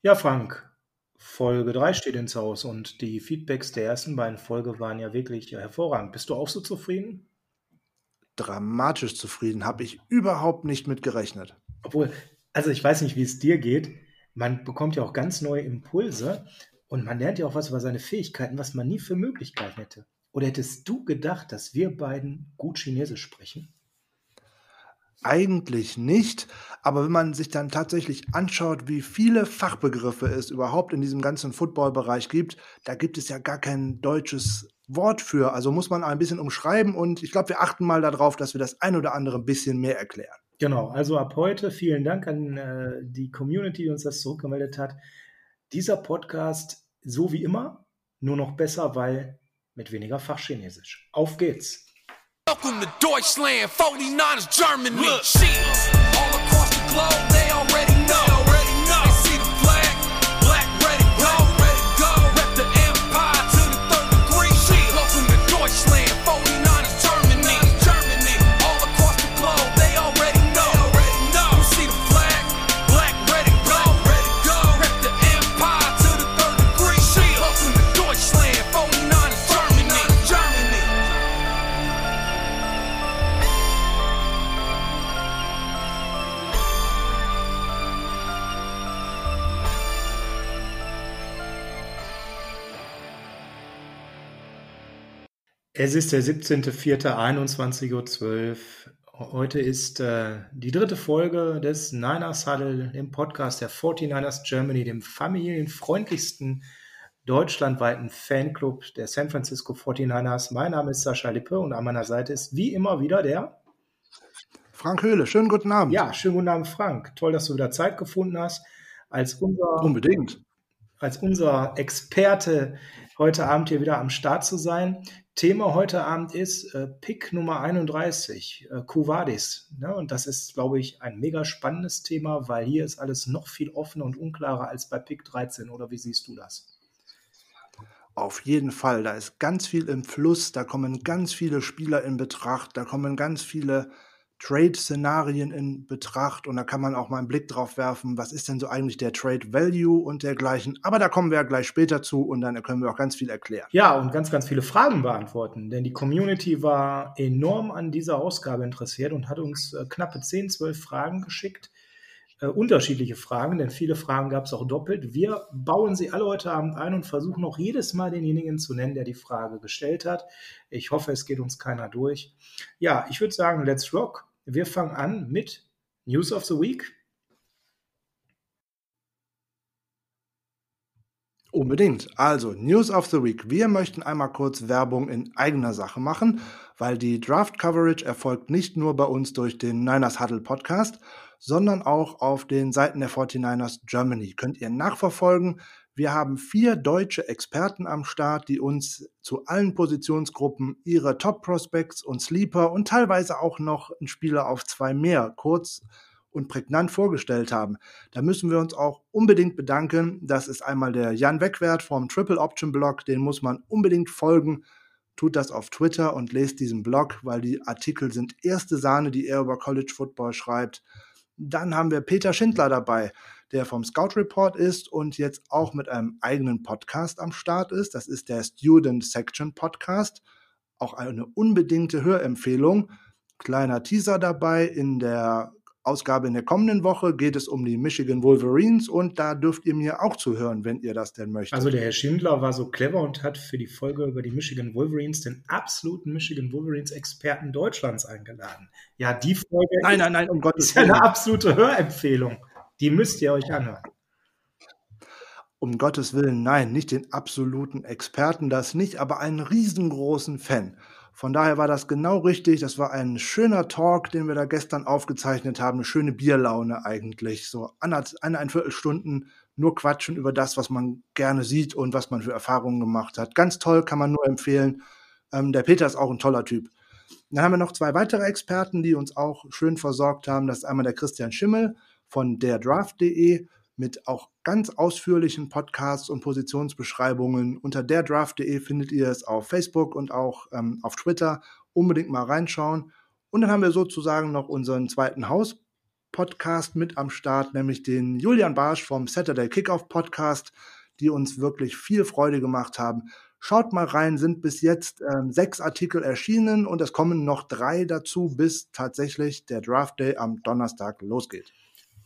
Ja, Frank, Folge 3 steht ins Haus und die Feedbacks der ersten beiden Folge waren ja wirklich hervorragend. Bist du auch so zufrieden? Dramatisch zufrieden, habe ich überhaupt nicht mit gerechnet. Obwohl, also ich weiß nicht, wie es dir geht. Man bekommt ja auch ganz neue Impulse und man lernt ja auch was über seine Fähigkeiten, was man nie für Möglichkeiten hätte. Oder hättest du gedacht, dass wir beiden gut Chinesisch sprechen? Eigentlich nicht, aber wenn man sich dann tatsächlich anschaut, wie viele Fachbegriffe es überhaupt in diesem ganzen Football-Bereich gibt, da gibt es ja gar kein deutsches Wort für. Also muss man ein bisschen umschreiben und ich glaube, wir achten mal darauf, dass wir das ein oder andere ein bisschen mehr erklären. Genau, also ab heute vielen Dank an äh, die Community, die uns das zurückgemeldet hat. Dieser Podcast, so wie immer, nur noch besser, weil mit weniger Fachchinesisch. Auf geht's! Welcome to Deutschland, 49ers Germany. Look. All across the globe, they already Es ist der 17.04.21.12 Uhr. Heute ist äh, die dritte Folge des Niners Huddle, dem Podcast der 49ers Germany, dem familienfreundlichsten deutschlandweiten Fanclub der San Francisco 49ers. Mein Name ist Sascha Lippe und an meiner Seite ist wie immer wieder der Frank Höhle. Schönen guten Abend. Ja, schönen guten Abend, Frank. Toll, dass du wieder Zeit gefunden hast. Als unser, Unbedingt. Als unser Experte heute Abend hier wieder am Start zu sein. Thema heute Abend ist äh, Pick Nummer 31, äh, Kuvadis. Ne? Und das ist, glaube ich, ein mega spannendes Thema, weil hier ist alles noch viel offener und unklarer als bei Pick 13. Oder wie siehst du das? Auf jeden Fall. Da ist ganz viel im Fluss, da kommen ganz viele Spieler in Betracht, da kommen ganz viele Trade-Szenarien in Betracht und da kann man auch mal einen Blick drauf werfen, was ist denn so eigentlich der Trade-Value und dergleichen. Aber da kommen wir ja gleich später zu und dann können wir auch ganz viel erklären. Ja, und ganz, ganz viele Fragen beantworten, denn die Community war enorm an dieser Ausgabe interessiert und hat uns äh, knappe 10, 12 Fragen geschickt. Äh, unterschiedliche Fragen, denn viele Fragen gab es auch doppelt. Wir bauen sie alle heute Abend ein und versuchen auch jedes Mal denjenigen zu nennen, der die Frage gestellt hat. Ich hoffe, es geht uns keiner durch. Ja, ich würde sagen, let's rock. Wir fangen an mit News of the Week. Unbedingt. Also, News of the Week. Wir möchten einmal kurz Werbung in eigener Sache machen, weil die Draft Coverage erfolgt nicht nur bei uns durch den Niners Huddle Podcast, sondern auch auf den Seiten der 49ers Germany. Könnt ihr nachverfolgen. Wir haben vier deutsche Experten am Start, die uns zu allen Positionsgruppen ihre Top Prospects und Sleeper und teilweise auch noch einen Spieler auf zwei mehr kurz und prägnant vorgestellt haben. Da müssen wir uns auch unbedingt bedanken. Das ist einmal der Jan Wegwert vom Triple Option Blog, den muss man unbedingt folgen. Tut das auf Twitter und lest diesen Blog, weil die Artikel sind erste Sahne, die er über College Football schreibt. Dann haben wir Peter Schindler dabei der vom Scout Report ist und jetzt auch mit einem eigenen Podcast am Start ist. Das ist der Student Section Podcast. Auch eine unbedingte Hörempfehlung. Kleiner Teaser dabei. In der Ausgabe in der kommenden Woche geht es um die Michigan Wolverines und da dürft ihr mir auch zuhören, wenn ihr das denn möchtet. Also der Herr Schindler war so clever und hat für die Folge über die Michigan Wolverines den absoluten Michigan Wolverines Experten Deutschlands eingeladen. Ja, die Folge nein, nein, nein, um Gottes ist ja eine absolute Hörempfehlung. Die müsst ihr euch anhören. Um Gottes Willen, nein, nicht den absoluten Experten, das nicht, aber einen riesengroßen Fan. Von daher war das genau richtig. Das war ein schöner Talk, den wir da gestern aufgezeichnet haben. Eine schöne Bierlaune eigentlich. So eineinviertel Stunden nur quatschen über das, was man gerne sieht und was man für Erfahrungen gemacht hat. Ganz toll, kann man nur empfehlen. Ähm, der Peter ist auch ein toller Typ. Dann haben wir noch zwei weitere Experten, die uns auch schön versorgt haben. Das ist einmal der Christian Schimmel von derdraft.de mit auch ganz ausführlichen Podcasts und Positionsbeschreibungen. Unter derdraft.de findet ihr es auf Facebook und auch ähm, auf Twitter. Unbedingt mal reinschauen. Und dann haben wir sozusagen noch unseren zweiten Haus Podcast mit am Start, nämlich den Julian Barsch vom Saturday Kickoff Podcast, die uns wirklich viel Freude gemacht haben. Schaut mal rein, sind bis jetzt ähm, sechs Artikel erschienen und es kommen noch drei dazu, bis tatsächlich der Draft Day am Donnerstag losgeht.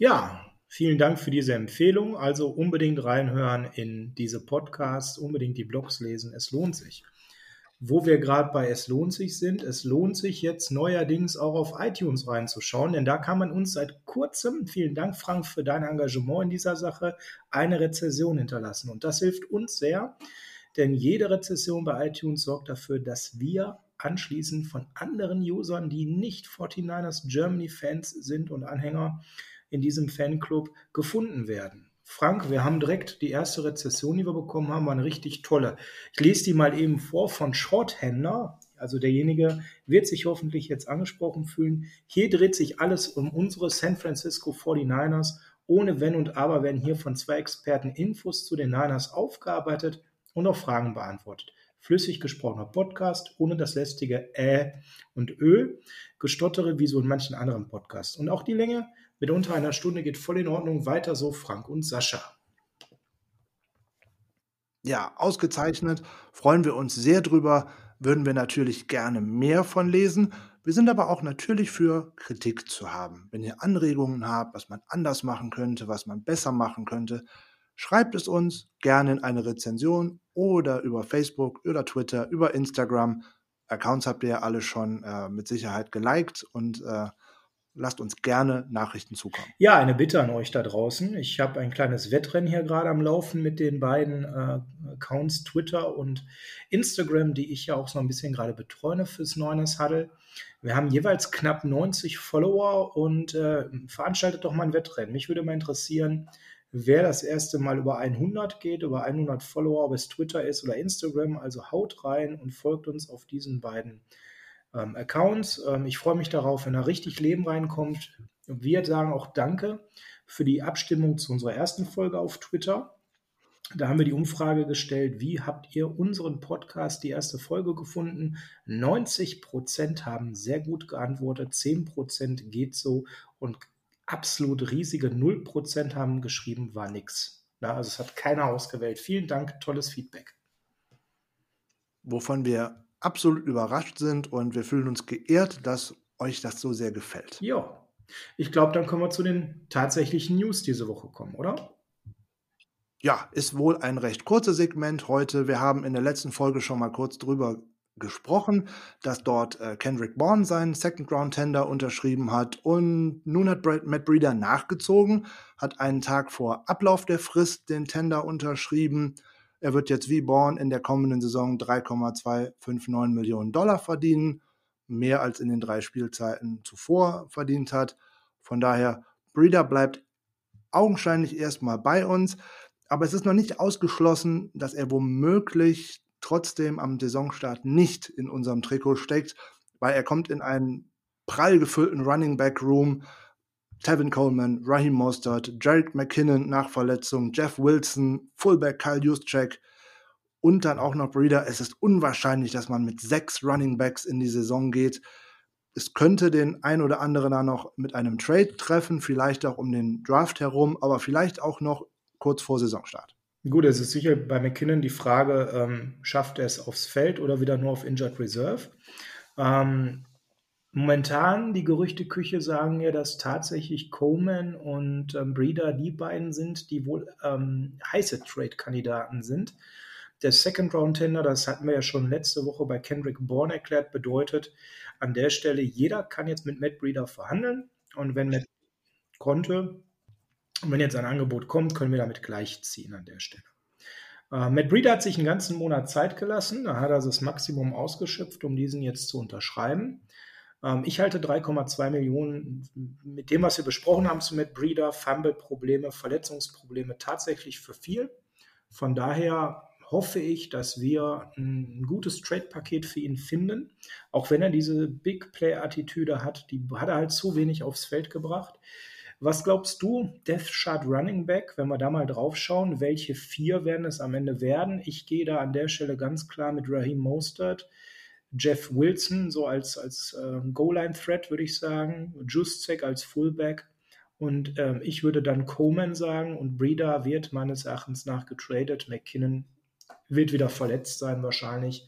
Ja, vielen Dank für diese Empfehlung. Also unbedingt reinhören in diese Podcasts, unbedingt die Blogs lesen. Es lohnt sich wo wir gerade bei Es lohnt sich sind. Es lohnt sich jetzt neuerdings auch auf iTunes reinzuschauen, denn da kann man uns seit kurzem, vielen Dank Frank für dein Engagement in dieser Sache, eine Rezession hinterlassen. Und das hilft uns sehr, denn jede Rezession bei iTunes sorgt dafür, dass wir anschließend von anderen Usern, die nicht 49ers Germany Fans sind und Anhänger in diesem Fanclub, gefunden werden. Frank, wir haben direkt die erste Rezession, die wir bekommen haben, war eine richtig tolle. Ich lese die mal eben vor von Shorthänder. Also derjenige wird sich hoffentlich jetzt angesprochen fühlen. Hier dreht sich alles um unsere San Francisco 49ers. Ohne Wenn und Aber werden hier von zwei Experten Infos zu den Niners aufgearbeitet und auch Fragen beantwortet. Flüssig gesprochener Podcast, ohne das lästige Ä und Ö, gestottere wie so in manchen anderen Podcasts. Und auch die Länge mit unter einer Stunde geht voll in Ordnung. Weiter so, Frank und Sascha. Ja, ausgezeichnet. Freuen wir uns sehr drüber. Würden wir natürlich gerne mehr von lesen. Wir sind aber auch natürlich für Kritik zu haben. Wenn ihr Anregungen habt, was man anders machen könnte, was man besser machen könnte, schreibt es uns gerne in eine Rezension oder über Facebook, oder Twitter, über Instagram. Accounts habt ihr ja alle schon äh, mit Sicherheit geliked und äh, lasst uns gerne Nachrichten zukommen. Ja, eine Bitte an euch da draußen. Ich habe ein kleines Wettrennen hier gerade am Laufen mit den beiden äh, Accounts Twitter und Instagram, die ich ja auch so ein bisschen gerade betreue fürs Neuners Huddle. Wir haben jeweils knapp 90 Follower und äh, veranstaltet doch mal ein Wettrennen. Mich würde mal interessieren, wer das erste Mal über 100 geht, über 100 Follower, ob es Twitter ist oder Instagram. Also haut rein und folgt uns auf diesen beiden ähm, Accounts. Ähm, ich freue mich darauf, wenn da richtig Leben reinkommt. Wir sagen auch Danke für die Abstimmung zu unserer ersten Folge auf Twitter. Da haben wir die Umfrage gestellt, wie habt ihr unseren Podcast, die erste Folge gefunden? 90 Prozent haben sehr gut geantwortet, 10 Prozent geht so und absolut riesige 0 Prozent haben geschrieben, war nix. Ja, also es hat keiner ausgewählt. Vielen Dank, tolles Feedback. Wovon wir absolut überrascht sind und wir fühlen uns geehrt, dass euch das so sehr gefällt. Ja, ich glaube, dann können wir zu den tatsächlichen News diese Woche kommen, oder? Ja, ist wohl ein recht kurzes Segment heute. Wir haben in der letzten Folge schon mal kurz drüber gesprochen, dass dort äh, Kendrick Bourne seinen Second Round Tender unterschrieben hat und nun hat Matt Breeder nachgezogen, hat einen Tag vor Ablauf der Frist den Tender unterschrieben er wird jetzt wie Born in der kommenden Saison 3,259 Millionen Dollar verdienen, mehr als in den drei Spielzeiten zuvor verdient hat. Von daher, Breeder bleibt augenscheinlich erstmal bei uns, aber es ist noch nicht ausgeschlossen, dass er womöglich trotzdem am Saisonstart nicht in unserem Trikot steckt, weil er kommt in einen prall gefüllten Running Back Room Tevin Coleman, Raheem Mostert, Jarek McKinnon nach Verletzung, Jeff Wilson, Fullback Kyle Juszczyk und dann auch noch Breeder. Es ist unwahrscheinlich, dass man mit sechs Running Backs in die Saison geht. Es könnte den ein oder anderen da noch mit einem Trade treffen, vielleicht auch um den Draft herum, aber vielleicht auch noch kurz vor Saisonstart. Gut, es ist sicher bei McKinnon die Frage, ähm, schafft er es aufs Feld oder wieder nur auf Injured Reserve? Ähm, Momentan, die Gerüchteküche sagen ja, dass tatsächlich Coleman und ähm, Breeder die beiden sind, die wohl ähm, heiße Trade-Kandidaten sind. Der Second-Round-Tender, das hatten wir ja schon letzte Woche bei Kendrick Bourne erklärt, bedeutet an der Stelle, jeder kann jetzt mit Matt Breeder verhandeln. Und wenn Matt konnte, und wenn jetzt ein Angebot kommt, können wir damit gleichziehen an der Stelle. Äh, Matt Breeder hat sich einen ganzen Monat Zeit gelassen. Da hat er das Maximum ausgeschöpft, um diesen jetzt zu unterschreiben. Ähm, ich halte 3,2 Millionen mit dem, was wir besprochen haben zu Matt Breeder, Fumble-Probleme, Verletzungsprobleme tatsächlich für viel. Von daher hoffe ich, dass wir ein gutes Trade-Paket für ihn finden. Auch wenn er diese Big Play-Attitüde hat, die hat er halt zu wenig aufs Feld gebracht. Was glaubst du, Death Shot Running Back, wenn wir da mal drauf schauen, welche vier werden es am Ende werden? Ich gehe da an der Stelle ganz klar mit Raheem Mostert, Jeff Wilson so als, als äh, Goal-Line-Threat, würde ich sagen. Juszek als Fullback. Und ähm, ich würde dann Coleman sagen und Breeder wird meines Erachtens nach getradet. McKinnon wird wieder verletzt sein wahrscheinlich,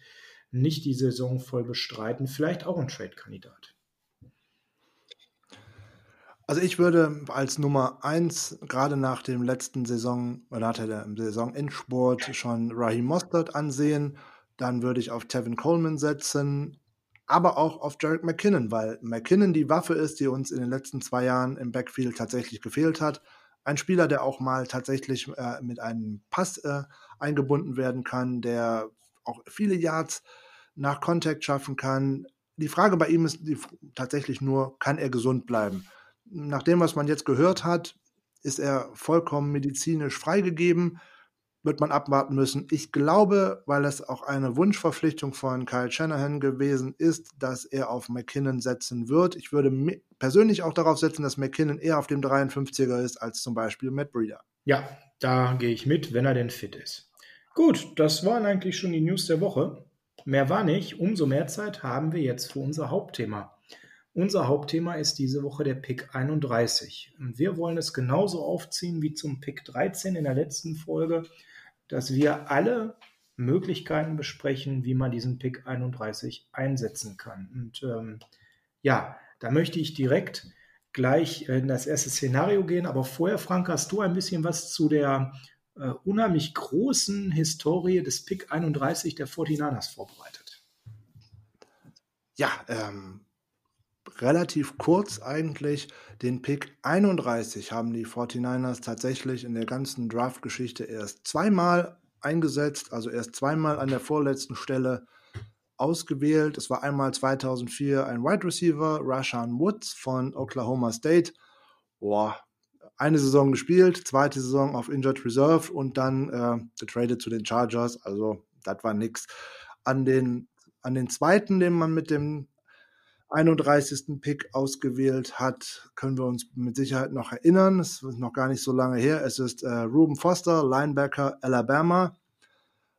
nicht die Saison voll bestreiten. Vielleicht auch ein Trade-Kandidat. Also ich würde als Nummer eins gerade nach dem letzten Saison oder nach dem Saisonendsport schon Raheem Mostert ansehen. Dann würde ich auf Tevin Coleman setzen, aber auch auf Jarek McKinnon, weil McKinnon die Waffe ist, die uns in den letzten zwei Jahren im Backfield tatsächlich gefehlt hat. Ein Spieler, der auch mal tatsächlich äh, mit einem Pass äh, eingebunden werden kann, der auch viele Yards nach Contact schaffen kann. Die Frage bei ihm ist die, tatsächlich nur, kann er gesund bleiben? nach dem, was man jetzt gehört hat, ist er vollkommen medizinisch freigegeben. Wird man abwarten müssen. Ich glaube, weil es auch eine Wunschverpflichtung von Kyle Shanahan gewesen ist, dass er auf McKinnon setzen wird. Ich würde persönlich auch darauf setzen, dass McKinnon eher auf dem 53er ist als zum Beispiel Matt Breeder. Ja, da gehe ich mit, wenn er denn fit ist. Gut, das waren eigentlich schon die News der Woche. Mehr war nicht. Umso mehr Zeit haben wir jetzt für unser Hauptthema. Unser Hauptthema ist diese Woche der Pick 31. Und wir wollen es genauso aufziehen wie zum Pick 13 in der letzten Folge, dass wir alle Möglichkeiten besprechen, wie man diesen Pick 31 einsetzen kann. Und ähm, ja, da möchte ich direkt gleich in das erste Szenario gehen. Aber vorher, Frank, hast du ein bisschen was zu der äh, unheimlich großen Historie des Pick 31 der 49ers vorbereitet? Ja, ähm, relativ kurz eigentlich. Den Pick 31 haben die 49ers tatsächlich in der ganzen Draft-Geschichte erst zweimal eingesetzt, also erst zweimal an der vorletzten Stelle ausgewählt. Es war einmal 2004 ein Wide Receiver, Rashan Woods von Oklahoma State. Boah, eine Saison gespielt, zweite Saison auf Injured Reserve und dann äh, getradet zu den Chargers. Also, das war nix. An den, an den zweiten, den man mit dem 31. Pick ausgewählt hat, können wir uns mit Sicherheit noch erinnern. Es ist noch gar nicht so lange her. Es ist äh, Ruben Foster, Linebacker Alabama.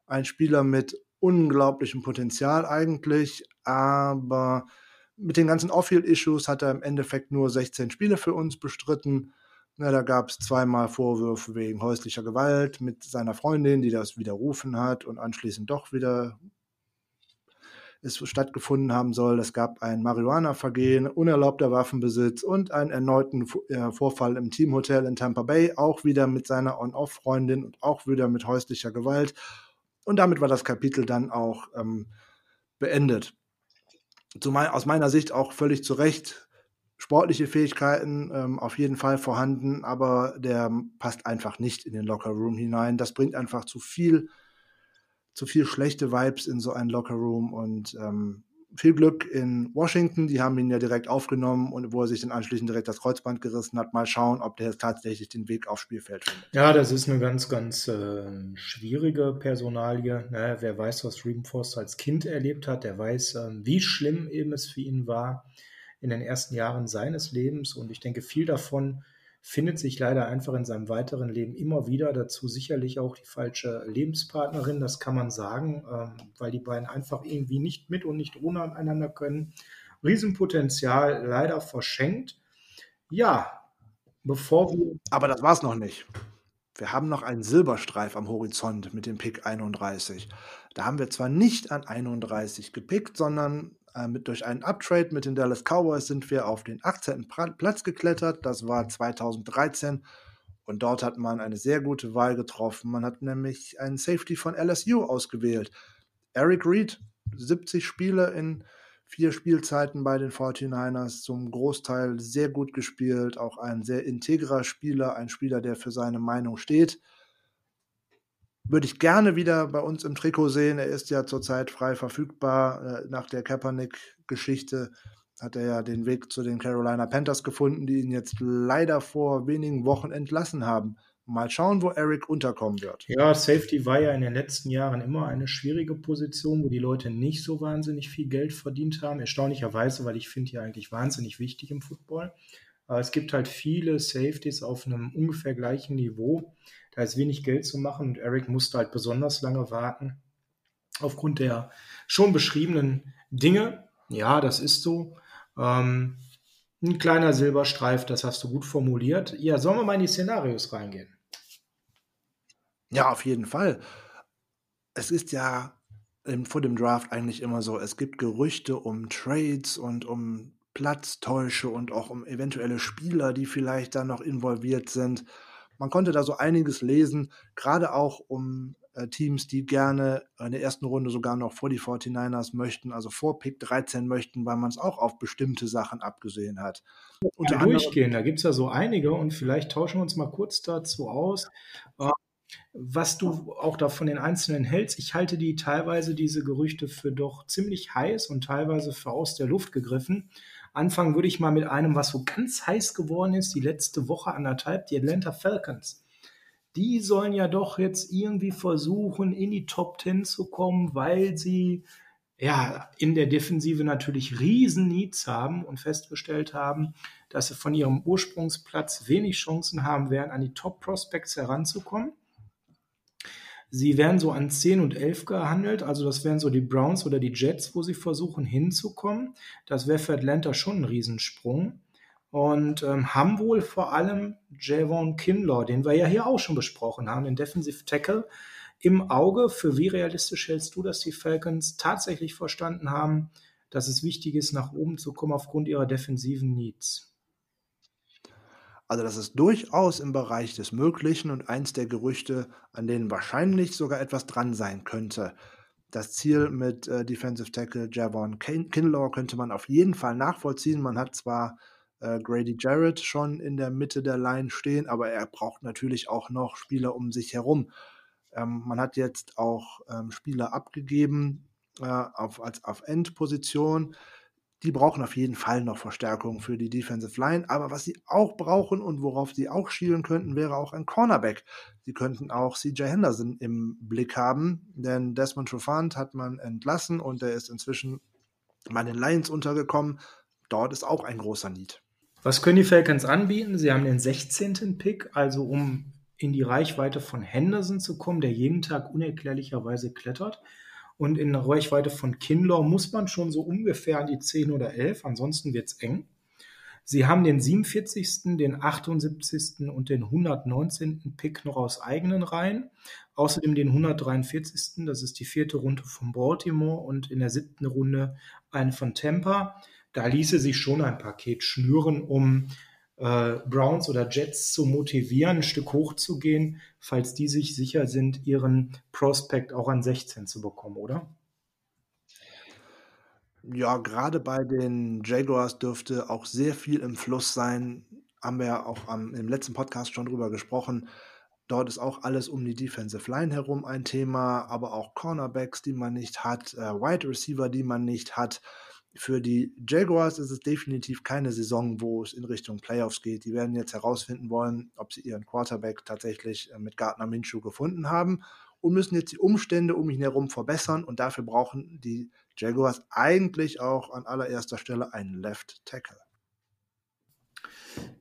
Ein Spieler mit unglaublichem Potenzial eigentlich, aber mit den ganzen Off-Field-Issues hat er im Endeffekt nur 16 Spiele für uns bestritten. Ja, da gab es zweimal Vorwürfe wegen häuslicher Gewalt mit seiner Freundin, die das widerrufen hat und anschließend doch wieder es stattgefunden haben soll. Es gab ein Marihuana-Vergehen, unerlaubter Waffenbesitz und einen erneuten äh, Vorfall im Teamhotel in Tampa Bay, auch wieder mit seiner On-Off-Freundin und auch wieder mit häuslicher Gewalt. Und damit war das Kapitel dann auch ähm, beendet. Zumal aus meiner Sicht auch völlig zu Recht sportliche Fähigkeiten ähm, auf jeden Fall vorhanden, aber der passt einfach nicht in den Locker Room hinein. Das bringt einfach zu viel zu viel schlechte Vibes in so einen Lockerroom und ähm, viel Glück in Washington. Die haben ihn ja direkt aufgenommen und wo er sich dann anschließend direkt das Kreuzband gerissen hat. Mal schauen, ob der jetzt tatsächlich den Weg aufs Spielfeld findet. Ja, das ist eine ganz, ganz äh, schwierige Personalie. Ne? Wer weiß, was Foster als Kind erlebt hat, der weiß, äh, wie schlimm eben es für ihn war in den ersten Jahren seines Lebens. Und ich denke, viel davon findet sich leider einfach in seinem weiteren Leben immer wieder. Dazu sicherlich auch die falsche Lebenspartnerin, das kann man sagen, ähm, weil die beiden einfach irgendwie nicht mit und nicht ohne einander können. Riesenpotenzial leider verschenkt. Ja, bevor wir. Aber das war es noch nicht. Wir haben noch einen Silberstreif am Horizont mit dem Pick 31. Da haben wir zwar nicht an 31 gepickt, sondern äh, mit, durch einen Uptrade mit den Dallas Cowboys sind wir auf den 18. Platz geklettert. Das war 2013. Und dort hat man eine sehr gute Wahl getroffen. Man hat nämlich einen Safety von LSU ausgewählt. Eric Reed, 70 Spiele in vier Spielzeiten bei den 49ers, zum Großteil sehr gut gespielt, auch ein sehr integrer Spieler, ein Spieler, der für seine Meinung steht würde ich gerne wieder bei uns im Trikot sehen. Er ist ja zurzeit frei verfügbar. Äh, nach der Kaepernick-Geschichte hat er ja den Weg zu den Carolina Panthers gefunden, die ihn jetzt leider vor wenigen Wochen entlassen haben. Mal schauen, wo Eric unterkommen wird. Ja, Safety war ja in den letzten Jahren immer eine schwierige Position, wo die Leute nicht so wahnsinnig viel Geld verdient haben. Erstaunlicherweise, weil ich finde ja eigentlich wahnsinnig wichtig im Football. Aber es gibt halt viele Safeties auf einem ungefähr gleichen Niveau. Da ist wenig Geld zu machen und Eric musste halt besonders lange warten. Aufgrund der schon beschriebenen Dinge. Ja, das ist so. Ähm, Ein kleiner Silberstreif, das hast du gut formuliert. Ja, sollen wir mal in die Szenarios reingehen? Ja, auf jeden Fall. Es ist ja vor dem Draft eigentlich immer so, es gibt Gerüchte um Trades und um Platztäusche und auch um eventuelle Spieler, die vielleicht da noch involviert sind. Man konnte da so einiges lesen, gerade auch um äh, Teams, die gerne in der ersten Runde sogar noch vor die 49ers möchten, also vor Pick 13 möchten, weil man es auch auf bestimmte Sachen abgesehen hat. Unter ja, durchgehen, da gibt es ja so einige und vielleicht tauschen wir uns mal kurz dazu aus. Äh, was du auch da von den Einzelnen hältst. Ich halte die teilweise, diese Gerüchte, für doch ziemlich heiß und teilweise für aus der Luft gegriffen. Anfangen würde ich mal mit einem, was so ganz heiß geworden ist, die letzte Woche anderthalb, die Atlanta Falcons. Die sollen ja doch jetzt irgendwie versuchen, in die Top 10 zu kommen, weil sie ja in der Defensive natürlich riesen Needs haben und festgestellt haben, dass sie von ihrem Ursprungsplatz wenig Chancen haben werden, an die Top Prospects heranzukommen. Sie werden so an 10 und 11 gehandelt, also das wären so die Browns oder die Jets, wo sie versuchen hinzukommen. Das wäre für Atlanta schon ein Riesensprung. Und ähm, haben wohl vor allem Javon Kinlaw, den wir ja hier auch schon besprochen haben, den Defensive Tackle, im Auge. Für wie realistisch hältst du, dass die Falcons tatsächlich verstanden haben, dass es wichtig ist, nach oben zu kommen aufgrund ihrer defensiven Needs? Also das ist durchaus im Bereich des Möglichen und eins der Gerüchte, an denen wahrscheinlich sogar etwas dran sein könnte. Das Ziel mit äh, Defensive Tackle Javon Kinlaw könnte man auf jeden Fall nachvollziehen. Man hat zwar äh, Grady Jarrett schon in der Mitte der Line stehen, aber er braucht natürlich auch noch Spieler um sich herum. Ähm, man hat jetzt auch ähm, Spieler abgegeben äh, auf, als auf Endposition die brauchen auf jeden Fall noch Verstärkung für die Defensive Line. Aber was sie auch brauchen und worauf sie auch schielen könnten, wäre auch ein Cornerback. Sie könnten auch CJ Henderson im Blick haben, denn Desmond Trufant hat man entlassen und er ist inzwischen bei den Lions untergekommen. Dort ist auch ein großer Need. Was können die Falcons anbieten? Sie haben den 16. Pick, also um in die Reichweite von Henderson zu kommen, der jeden Tag unerklärlicherweise klettert. Und in der Reichweite von Kinlaw muss man schon so ungefähr an die 10 oder 11, ansonsten wird es eng. Sie haben den 47., den 78. und den 119. Pick noch aus eigenen Reihen. Außerdem den 143. Das ist die vierte Runde von Baltimore und in der siebten Runde einen von Tampa. Da ließe sich schon ein Paket schnüren, um äh, Browns oder Jets zu motivieren, ein Stück hochzugehen, falls die sich sicher sind, ihren Prospect auch an 16 zu bekommen, oder? Ja, gerade bei den Jaguars dürfte auch sehr viel im Fluss sein. Haben wir ja auch am, im letzten Podcast schon drüber gesprochen. Dort ist auch alles um die Defensive Line herum ein Thema, aber auch Cornerbacks, die man nicht hat, äh, Wide Receiver, die man nicht hat. Für die Jaguars ist es definitiv keine Saison, wo es in Richtung Playoffs geht. Die werden jetzt herausfinden wollen, ob sie ihren Quarterback tatsächlich äh, mit Gardner Minshew gefunden haben und müssen jetzt die Umstände um ihn herum verbessern und dafür brauchen die Jaguars eigentlich auch an allererster Stelle einen Left Tackle.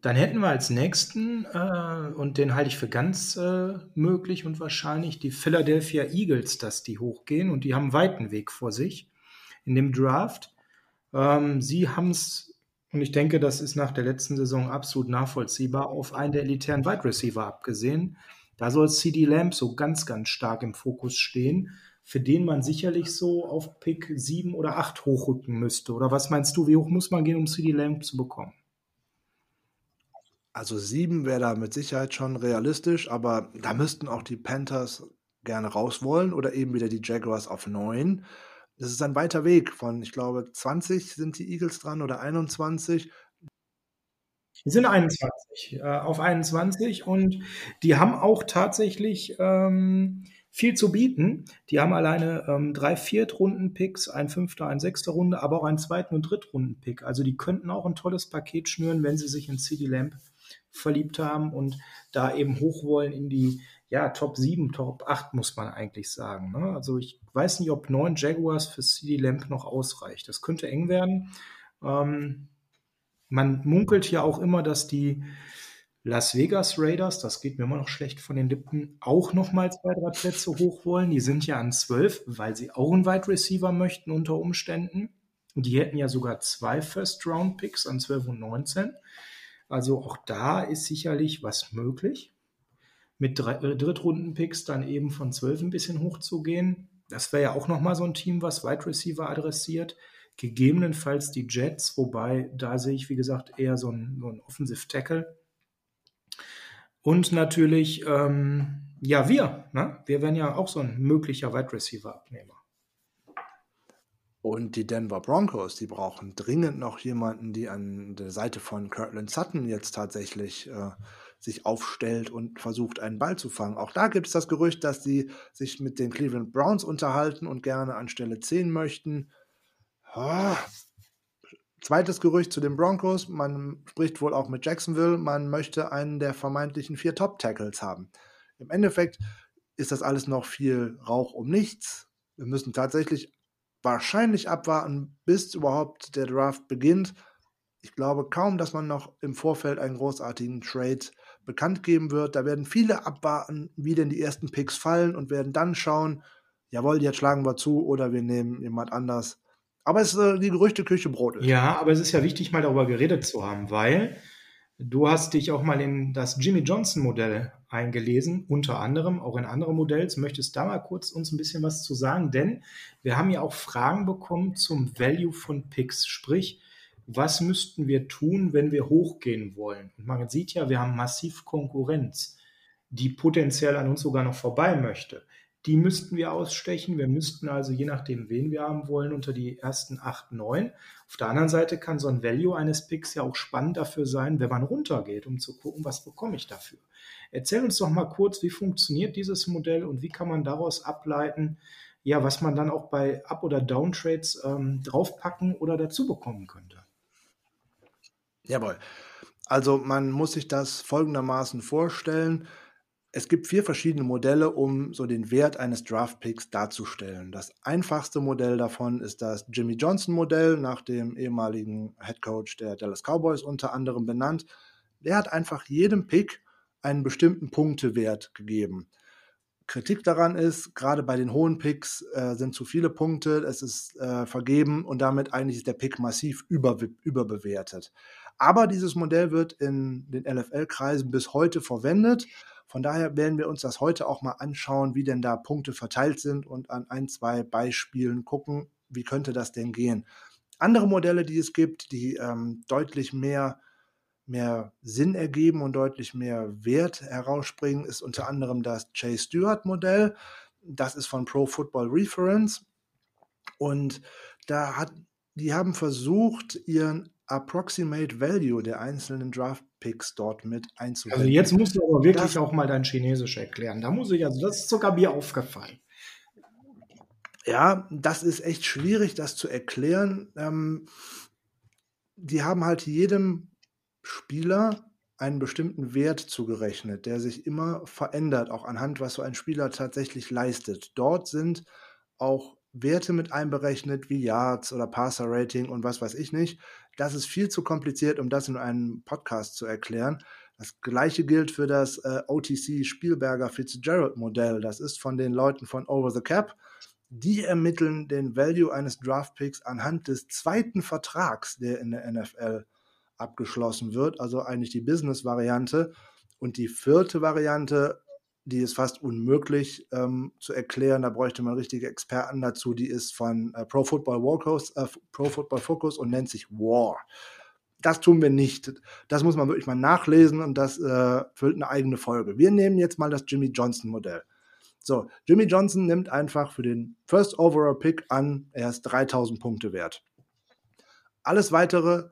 Dann hätten wir als nächsten, äh, und den halte ich für ganz äh, möglich und wahrscheinlich, die Philadelphia Eagles, dass die hochgehen und die haben einen weiten Weg vor sich in dem Draft. Ähm, sie haben es, und ich denke, das ist nach der letzten Saison absolut nachvollziehbar, auf einen der elitären Wide Receiver abgesehen. Da soll CD Lamb so ganz, ganz stark im Fokus stehen, für den man sicherlich so auf Pick 7 oder 8 hochrücken müsste. Oder was meinst du, wie hoch muss man gehen, um CD Lamb zu bekommen? Also 7 wäre da mit Sicherheit schon realistisch, aber da müssten auch die Panthers gerne raus wollen oder eben wieder die Jaguars auf 9. Das ist ein weiter Weg von, ich glaube, 20 sind die Eagles dran oder 21. Die sind 21, äh, auf 21 und die haben auch tatsächlich ähm, viel zu bieten. Die haben alleine ähm, drei Viertrunden-Picks, ein fünfter, ein sechster Runde, aber auch einen zweiten und Drittrunden-Pick. Also die könnten auch ein tolles Paket schnüren, wenn sie sich in CD Lamp verliebt haben und da eben hoch wollen in die ja, Top 7, Top 8 muss man eigentlich sagen. Ne? Also ich weiß nicht, ob 9 Jaguars für CD Lamp noch ausreicht. Das könnte eng werden. Ähm, man munkelt ja auch immer, dass die Las Vegas Raiders, das geht mir immer noch schlecht von den Lippen, auch nochmal zwei, drei Plätze hoch wollen. Die sind ja an 12, weil sie auch einen Wide Receiver möchten unter Umständen. Und die hätten ja sogar zwei First-Round-Picks an 12 und 19. Also auch da ist sicherlich was möglich. Mit äh, Drittrunden-Picks dann eben von 12 ein bisschen hochzugehen. Das wäre ja auch nochmal so ein Team, was Wide Receiver adressiert. Gegebenenfalls die Jets, wobei da sehe ich, wie gesagt, eher so ein, so ein Offensive Tackle. Und natürlich, ähm, ja, wir. Ne? Wir wären ja auch so ein möglicher Wide Receiver-Abnehmer. Und die Denver Broncos, die brauchen dringend noch jemanden, die an der Seite von Kirtland Sutton jetzt tatsächlich äh, sich aufstellt und versucht, einen Ball zu fangen. Auch da gibt es das Gerücht, dass sie sich mit den Cleveland Browns unterhalten und gerne an Stelle 10 möchten. Ah. Zweites Gerücht zu den Broncos. Man spricht wohl auch mit Jacksonville. Man möchte einen der vermeintlichen vier Top-Tackles haben. Im Endeffekt ist das alles noch viel Rauch um nichts. Wir müssen tatsächlich wahrscheinlich abwarten, bis überhaupt der Draft beginnt. Ich glaube kaum, dass man noch im Vorfeld einen großartigen Trade bekannt geben wird. Da werden viele abwarten, wie denn die ersten Picks fallen und werden dann schauen, jawohl, jetzt schlagen wir zu oder wir nehmen jemand anders. Aber es ist äh, die Gerüchteküche brodelt. Ja, aber es ist ja wichtig, mal darüber geredet zu haben, weil du hast dich auch mal in das Jimmy Johnson Modell eingelesen, unter anderem auch in andere Modells. Möchtest da mal kurz uns ein bisschen was zu sagen? Denn wir haben ja auch Fragen bekommen zum Value von Picks, sprich, was müssten wir tun, wenn wir hochgehen wollen? Und man sieht ja, wir haben massiv Konkurrenz, die potenziell an uns sogar noch vorbei möchte. Die müssten wir ausstechen. Wir müssten also, je nachdem, wen wir haben wollen, unter die ersten acht, neun. Auf der anderen Seite kann so ein Value eines Picks ja auch spannend dafür sein, wenn man runtergeht, um zu gucken, was bekomme ich dafür. Erzähl uns doch mal kurz, wie funktioniert dieses Modell und wie kann man daraus ableiten, ja, was man dann auch bei Up- oder Downtrades ähm, draufpacken oder dazu bekommen könnte. Jawohl. Also man muss sich das folgendermaßen vorstellen. Es gibt vier verschiedene Modelle, um so den Wert eines Draft-Picks darzustellen. Das einfachste Modell davon ist das Jimmy Johnson-Modell, nach dem ehemaligen Head Coach der Dallas Cowboys unter anderem benannt. Der hat einfach jedem Pick einen bestimmten Punktewert gegeben. Kritik daran ist, gerade bei den hohen Picks äh, sind zu viele Punkte, es ist äh, vergeben und damit eigentlich ist der Pick massiv über, überbewertet. Aber dieses Modell wird in den LFL-Kreisen bis heute verwendet. Von daher werden wir uns das heute auch mal anschauen, wie denn da Punkte verteilt sind und an ein, zwei Beispielen gucken, wie könnte das denn gehen. Andere Modelle, die es gibt, die ähm, deutlich mehr, mehr Sinn ergeben und deutlich mehr Wert herausspringen, ist unter anderem das Jay Stewart Modell. Das ist von Pro Football Reference. Und da hat, die haben versucht, ihren Approximate Value der einzelnen Draft Picks dort mit einzubinden. Also jetzt musst du aber wirklich das, auch mal dein Chinesisch erklären. Da muss ich, also das ist sogar mir aufgefallen. Ja, das ist echt schwierig, das zu erklären. Ähm, die haben halt jedem Spieler einen bestimmten Wert zugerechnet, der sich immer verändert, auch anhand, was so ein Spieler tatsächlich leistet. Dort sind auch Werte mit einberechnet, wie Yards oder Passer Rating und was weiß ich nicht. Das ist viel zu kompliziert, um das in einem Podcast zu erklären. Das gleiche gilt für das äh, OTC Spielberger Fitzgerald Modell. Das ist von den Leuten von Over the Cap. Die ermitteln den Value eines Draftpicks anhand des zweiten Vertrags, der in der NFL abgeschlossen wird, also eigentlich die Business-Variante. Und die vierte Variante die ist fast unmöglich ähm, zu erklären. Da bräuchte man richtige Experten dazu. Die ist von äh, Pro Football Focus, äh, Pro Football Focus und nennt sich War. Das tun wir nicht. Das muss man wirklich mal nachlesen und das äh, füllt eine eigene Folge. Wir nehmen jetzt mal das Jimmy Johnson Modell. So, Jimmy Johnson nimmt einfach für den First Overall Pick an, er ist 3000 Punkte wert. Alles weitere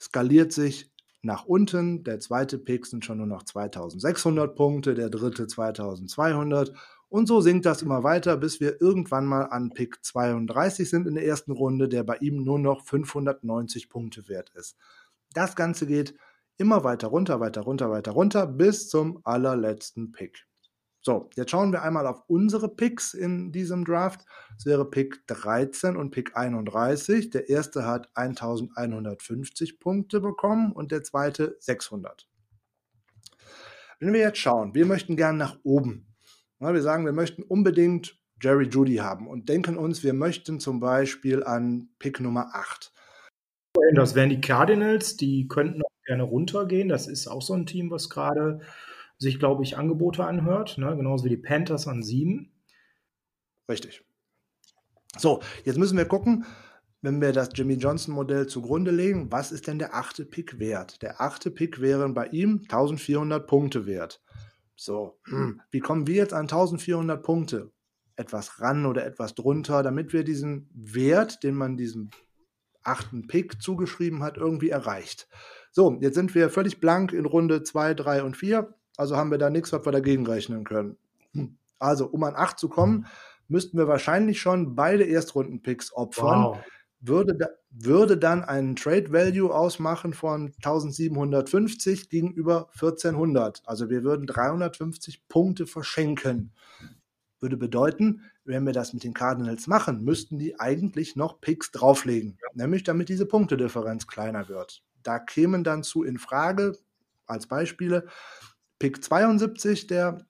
skaliert sich nach unten. Der zweite Pick sind schon nur noch 2600 Punkte, der dritte 2200. Und so sinkt das immer weiter, bis wir irgendwann mal an Pick 32 sind in der ersten Runde, der bei ihm nur noch 590 Punkte wert ist. Das Ganze geht immer weiter runter, weiter runter, weiter runter, bis zum allerletzten Pick. So, jetzt schauen wir einmal auf unsere Picks in diesem Draft. Es wäre Pick 13 und Pick 31. Der erste hat 1150 Punkte bekommen und der zweite 600. Wenn wir jetzt schauen, wir möchten gern nach oben. wir sagen, wir möchten unbedingt Jerry Judy haben und denken uns, wir möchten zum Beispiel an Pick Nummer 8. Das wären die Cardinals, die könnten auch gerne runtergehen. Das ist auch so ein Team, was gerade sich, glaube ich, Angebote anhört, ne? genauso wie die Panthers an sieben. Richtig. So, jetzt müssen wir gucken, wenn wir das Jimmy Johnson-Modell zugrunde legen, was ist denn der achte Pick wert? Der achte Pick wären bei ihm 1400 Punkte wert. So, hm, wie kommen wir jetzt an 1400 Punkte? Etwas ran oder etwas drunter, damit wir diesen Wert, den man diesem achten Pick zugeschrieben hat, irgendwie erreicht. So, jetzt sind wir völlig blank in Runde 2, 3 und 4. Also haben wir da nichts, was wir dagegen rechnen können. Hm. Also, um an 8 zu kommen, müssten wir wahrscheinlich schon beide Erstrunden-Picks opfern. Wow. Würde, da, würde dann einen Trade Value ausmachen von 1750 gegenüber 1400. Also wir würden 350 Punkte verschenken. Würde bedeuten, wenn wir das mit den Cardinals machen, müssten die eigentlich noch Picks drauflegen. Nämlich damit diese Punktedifferenz kleiner wird. Da kämen dann zu in Frage, als Beispiele, Pick 72 der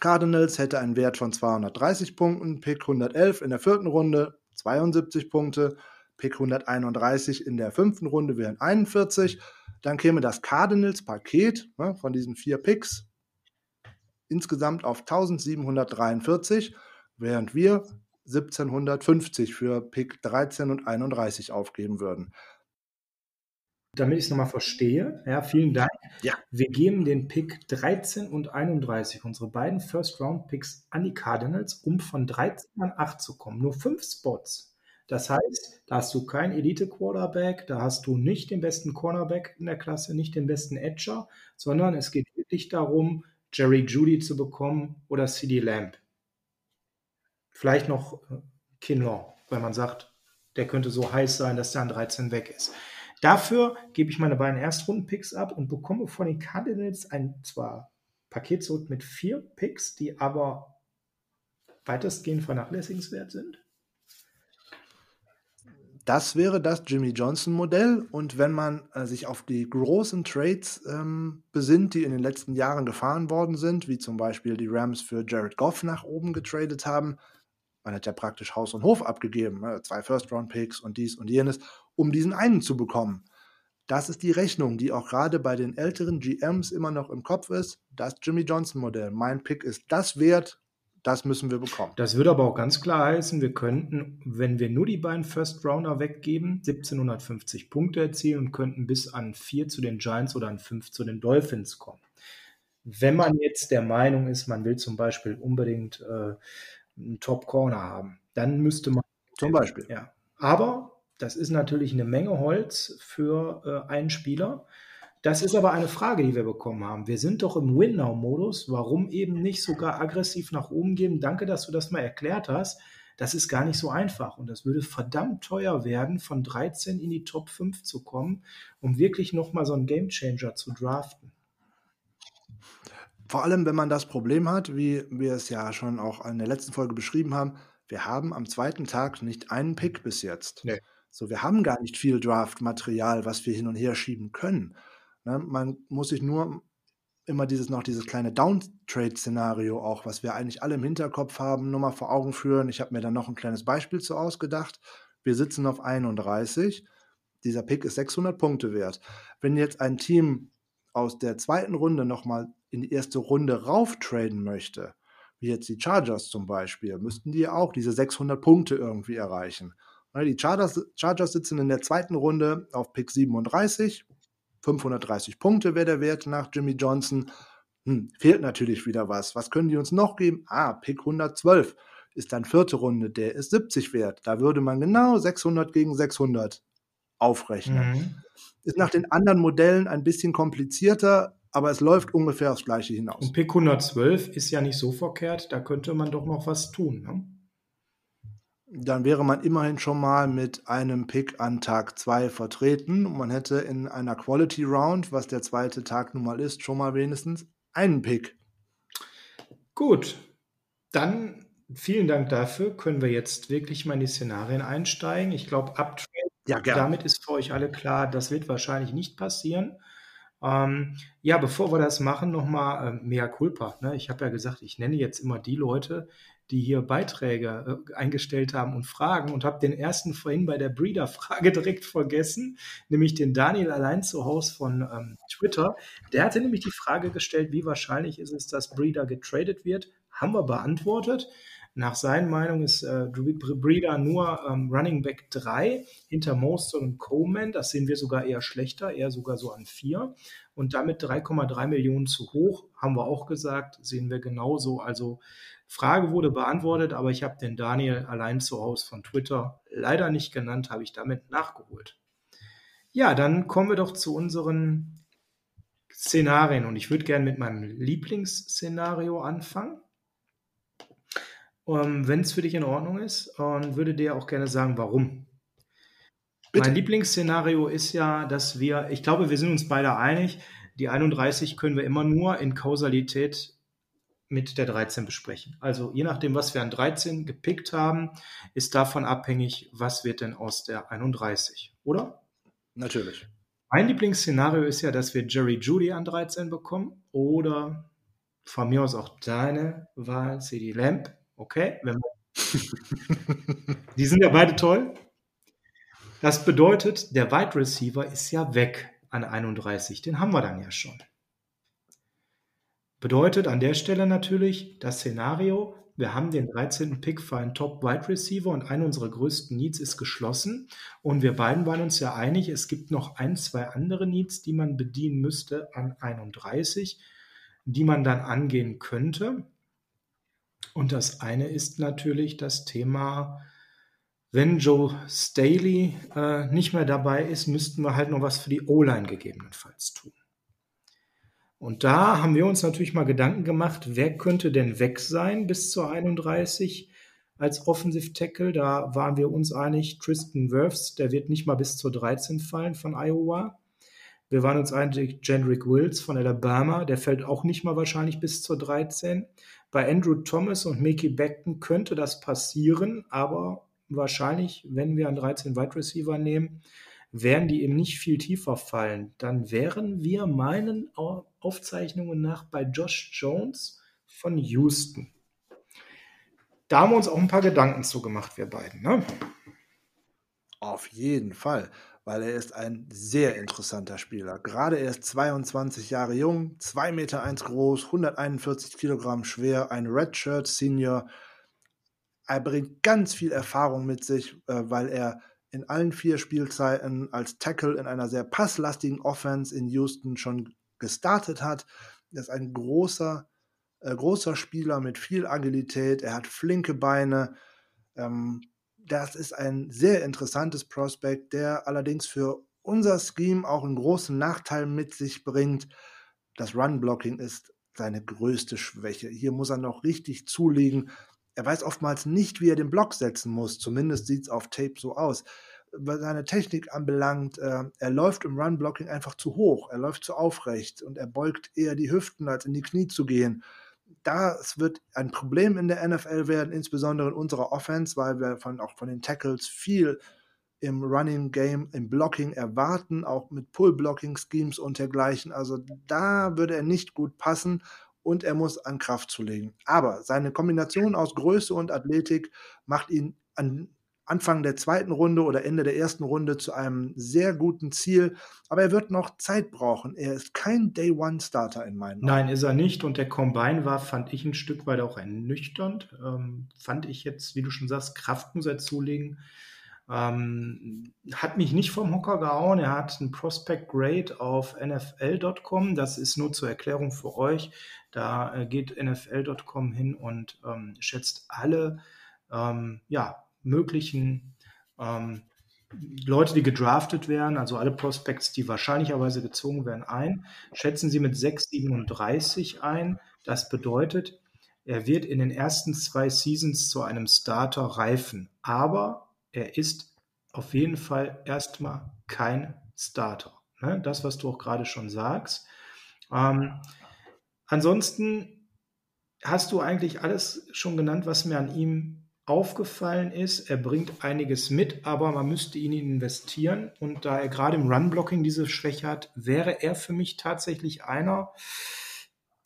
Cardinals hätte einen Wert von 230 Punkten, Pick 111 in der vierten Runde 72 Punkte, Pick 131 in der fünften Runde wären 41. Dann käme das Cardinals-Paket ne, von diesen vier Picks insgesamt auf 1743, während wir 1750 für Pick 13 und 31 aufgeben würden damit ich es nochmal verstehe, ja, vielen Dank. Ja. Wir geben den Pick 13 und 31, unsere beiden First-Round-Picks an die Cardinals, um von 13 an 8 zu kommen. Nur fünf Spots. Das heißt, da hast du kein Elite-Quarterback, da hast du nicht den besten Cornerback in der Klasse, nicht den besten Edger, sondern es geht wirklich darum, Jerry Judy zu bekommen oder CD Lamb. Vielleicht noch äh, Kinlaw, weil man sagt, der könnte so heiß sein, dass der an 13 weg ist. Dafür gebe ich meine beiden Erstrunden-Picks ab und bekomme von den Cardinals ein zwar Paket zurück mit vier Picks, die aber weitestgehend vernachlässigenswert sind. Das wäre das Jimmy Johnson-Modell. Und wenn man äh, sich auf die großen Trades ähm, besinnt, die in den letzten Jahren gefahren worden sind, wie zum Beispiel die Rams für Jared Goff nach oben getradet haben, man hat ja praktisch Haus und Hof abgegeben, ne? zwei First-Round-Picks und dies und jenes, um diesen einen zu bekommen. Das ist die Rechnung, die auch gerade bei den älteren GMs immer noch im Kopf ist. Das Jimmy Johnson-Modell. Mein Pick ist das wert, das müssen wir bekommen. Das würde aber auch ganz klar heißen, wir könnten, wenn wir nur die beiden First Rounder weggeben, 1750 Punkte erzielen und könnten bis an 4 zu den Giants oder an 5 zu den Dolphins kommen. Wenn man jetzt der Meinung ist, man will zum Beispiel unbedingt äh, einen Top Corner haben, dann müsste man. Zum Beispiel. Ja. Aber das ist natürlich eine Menge Holz für äh, einen Spieler. Das ist aber eine Frage, die wir bekommen haben. Wir sind doch im Win-Now-Modus. Warum eben nicht sogar aggressiv nach oben gehen? Danke, dass du das mal erklärt hast. Das ist gar nicht so einfach und das würde verdammt teuer werden, von 13 in die Top 5 zu kommen, um wirklich nochmal so einen Gamechanger zu draften. Vor allem, wenn man das Problem hat, wie wir es ja schon auch in der letzten Folge beschrieben haben, wir haben am zweiten Tag nicht einen Pick bis jetzt. Nee. So, wir haben gar nicht viel Draft-Material, was wir hin und her schieben können. Ne? Man muss sich nur immer dieses noch dieses kleine Downtrade-Szenario auch, was wir eigentlich alle im Hinterkopf haben, nur mal vor Augen führen. Ich habe mir dann noch ein kleines Beispiel zu ausgedacht. Wir sitzen auf 31. Dieser Pick ist 600 Punkte wert. Wenn jetzt ein Team aus der zweiten Runde nochmal in die erste Runde rauftraden möchte, wie jetzt die Chargers zum Beispiel, müssten die auch diese 600 Punkte irgendwie erreichen. Ne, die Chargers, Chargers sitzen in der zweiten Runde auf Pick 37, 530 Punkte wäre der Wert nach Jimmy Johnson. Hm, fehlt natürlich wieder was. Was können die uns noch geben? Ah, Pick 112 ist dann vierte Runde, der ist 70 wert. Da würde man genau 600 gegen 600 aufrechnen. Mhm. Ist nach den anderen Modellen ein bisschen komplizierter, aber es läuft ungefähr aufs Gleiche hinaus. Und Pick 112 ist ja nicht so verkehrt, da könnte man doch noch was tun. Ne? Dann wäre man immerhin schon mal mit einem Pick an Tag 2 vertreten und man hätte in einer Quality Round, was der zweite Tag nun mal ist, schon mal wenigstens einen Pick. Gut, dann vielen Dank dafür. Können wir jetzt wirklich mal in die Szenarien einsteigen? Ich glaube, Uptrade, ja, damit ist für euch alle klar, das wird wahrscheinlich nicht passieren. Ähm, ja, bevor wir das machen, nochmal äh, mea culpa. Ne? Ich habe ja gesagt, ich nenne jetzt immer die Leute, die hier Beiträge äh, eingestellt haben und Fragen und habe den ersten vorhin bei der Breeder-Frage direkt vergessen, nämlich den Daniel allein zu Hause von ähm, Twitter. Der hatte nämlich die Frage gestellt, wie wahrscheinlich ist es, dass Breeder getradet wird. Haben wir beantwortet. Nach seiner Meinung ist äh, Breeder nur ähm, Running Back 3 hinter Mostert und Coleman. Das sehen wir sogar eher schlechter, eher sogar so an 4. Und damit 3,3 Millionen zu hoch, haben wir auch gesagt, sehen wir genauso. Also Frage wurde beantwortet, aber ich habe den Daniel allein zu Hause von Twitter leider nicht genannt, habe ich damit nachgeholt. Ja, dann kommen wir doch zu unseren Szenarien und ich würde gerne mit meinem Lieblingsszenario anfangen. Um, ähm, Wenn es für dich in Ordnung ist und würde dir auch gerne sagen, warum. Bitte. Mein Lieblingsszenario ist ja, dass wir, ich glaube, wir sind uns beide einig, die 31 können wir immer nur in Kausalität mit der 13 besprechen. Also je nachdem, was wir an 13 gepickt haben, ist davon abhängig, was wird denn aus der 31, oder? Natürlich. Mein Lieblingsszenario ist ja, dass wir Jerry Judy an 13 bekommen oder von mir aus auch deine Wahl, CD Lamp. Okay, die sind ja beide toll. Das bedeutet, der Wide Receiver ist ja weg an 31. Den haben wir dann ja schon. Bedeutet an der Stelle natürlich das Szenario, wir haben den 13. Pick für einen Top Wide Receiver und einer unserer größten Needs ist geschlossen. Und wir beiden waren uns ja einig, es gibt noch ein, zwei andere Needs, die man bedienen müsste an 31, die man dann angehen könnte. Und das eine ist natürlich das Thema, wenn Joe Staley äh, nicht mehr dabei ist, müssten wir halt noch was für die O-Line gegebenenfalls tun. Und da haben wir uns natürlich mal Gedanken gemacht, wer könnte denn weg sein bis zur 31 als Offensive Tackle. Da waren wir uns einig, Tristan Wirfs, der wird nicht mal bis zur 13 fallen von Iowa. Wir waren uns einig, Jendrick Wills von Alabama, der fällt auch nicht mal wahrscheinlich bis zur 13. Bei Andrew Thomas und Mickey Beckton könnte das passieren, aber wahrscheinlich, wenn wir einen 13 Wide Receiver nehmen, werden die eben nicht viel tiefer fallen. Dann wären wir meinen Aufzeichnungen nach bei Josh Jones von Houston. Da haben wir uns auch ein paar Gedanken zugemacht, wir beiden. Ne? Auf jeden Fall, weil er ist ein sehr interessanter Spieler. Gerade er ist 22 Jahre jung, 2,1 Meter groß, 141 Kilogramm schwer, ein Redshirt Senior. Er bringt ganz viel Erfahrung mit sich, äh, weil er in allen vier Spielzeiten als Tackle in einer sehr passlastigen Offense in Houston schon gestartet hat. Er ist ein großer, äh, großer Spieler mit viel Agilität. Er hat flinke Beine. Ähm, das ist ein sehr interessantes Prospect, der allerdings für unser Scheme auch einen großen Nachteil mit sich bringt. Das Run-Blocking ist seine größte Schwäche. Hier muss er noch richtig zulegen. Er weiß oftmals nicht, wie er den Block setzen muss. Zumindest sieht es auf Tape so aus. Was seine Technik anbelangt, äh, er läuft im Run-Blocking einfach zu hoch. Er läuft zu aufrecht und er beugt eher die Hüften, als in die Knie zu gehen. Das wird ein Problem in der NFL werden, insbesondere in unserer Offense, weil wir von, auch von den Tackles viel im Running Game, im Blocking erwarten, auch mit Pull-Blocking-Schemes und dergleichen. Also da würde er nicht gut passen und er muss an Kraft zulegen. Aber seine Kombination aus Größe und Athletik macht ihn an Anfang der zweiten Runde oder Ende der ersten Runde zu einem sehr guten Ziel. Aber er wird noch Zeit brauchen. Er ist kein Day-One-Starter in meinen Augen. Nein, ist er nicht. Und der Combine war, fand ich ein Stück weit auch ernüchternd. Ähm, fand ich jetzt, wie du schon sagst, Kraft muss er zulegen. Ähm, hat mich nicht vom Hocker gehauen. Er hat ein Prospect Grade auf NFL.com. Das ist nur zur Erklärung für euch. Da äh, geht NFL.com hin und ähm, schätzt alle ähm, ja, möglichen ähm, Leute, die gedraftet werden, also alle Prospects, die wahrscheinlicherweise gezogen werden, ein. Schätzen Sie mit 6,37 ein. Das bedeutet, er wird in den ersten zwei Seasons zu einem Starter reifen. Aber er ist auf jeden Fall erstmal kein Starter. Ne? Das, was du auch gerade schon sagst. Ähm, ansonsten hast du eigentlich alles schon genannt, was mir an ihm aufgefallen ist, er bringt einiges mit, aber man müsste ihn investieren. Und da er gerade im Run-Blocking diese Schwäche hat, wäre er für mich tatsächlich einer,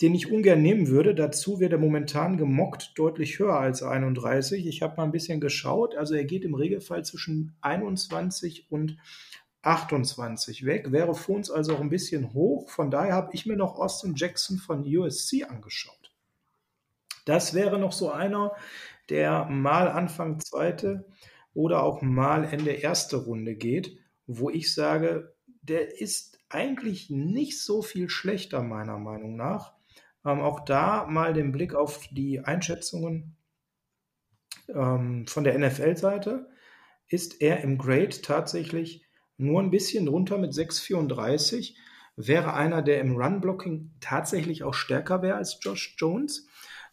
den ich ungern nehmen würde. Dazu wird er momentan gemockt deutlich höher als 31. Ich habe mal ein bisschen geschaut. Also er geht im Regelfall zwischen 21 und 28 weg. Wäre für uns also auch ein bisschen hoch. Von daher habe ich mir noch Austin Jackson von USC angeschaut. Das wäre noch so einer, der mal Anfang zweite oder auch mal Ende erste Runde geht, wo ich sage, der ist eigentlich nicht so viel schlechter meiner Meinung nach. Ähm, auch da mal den Blick auf die Einschätzungen ähm, von der NFL-Seite. Ist er im Grade tatsächlich nur ein bisschen drunter mit 6,34? Wäre einer, der im Run-Blocking tatsächlich auch stärker wäre als Josh Jones?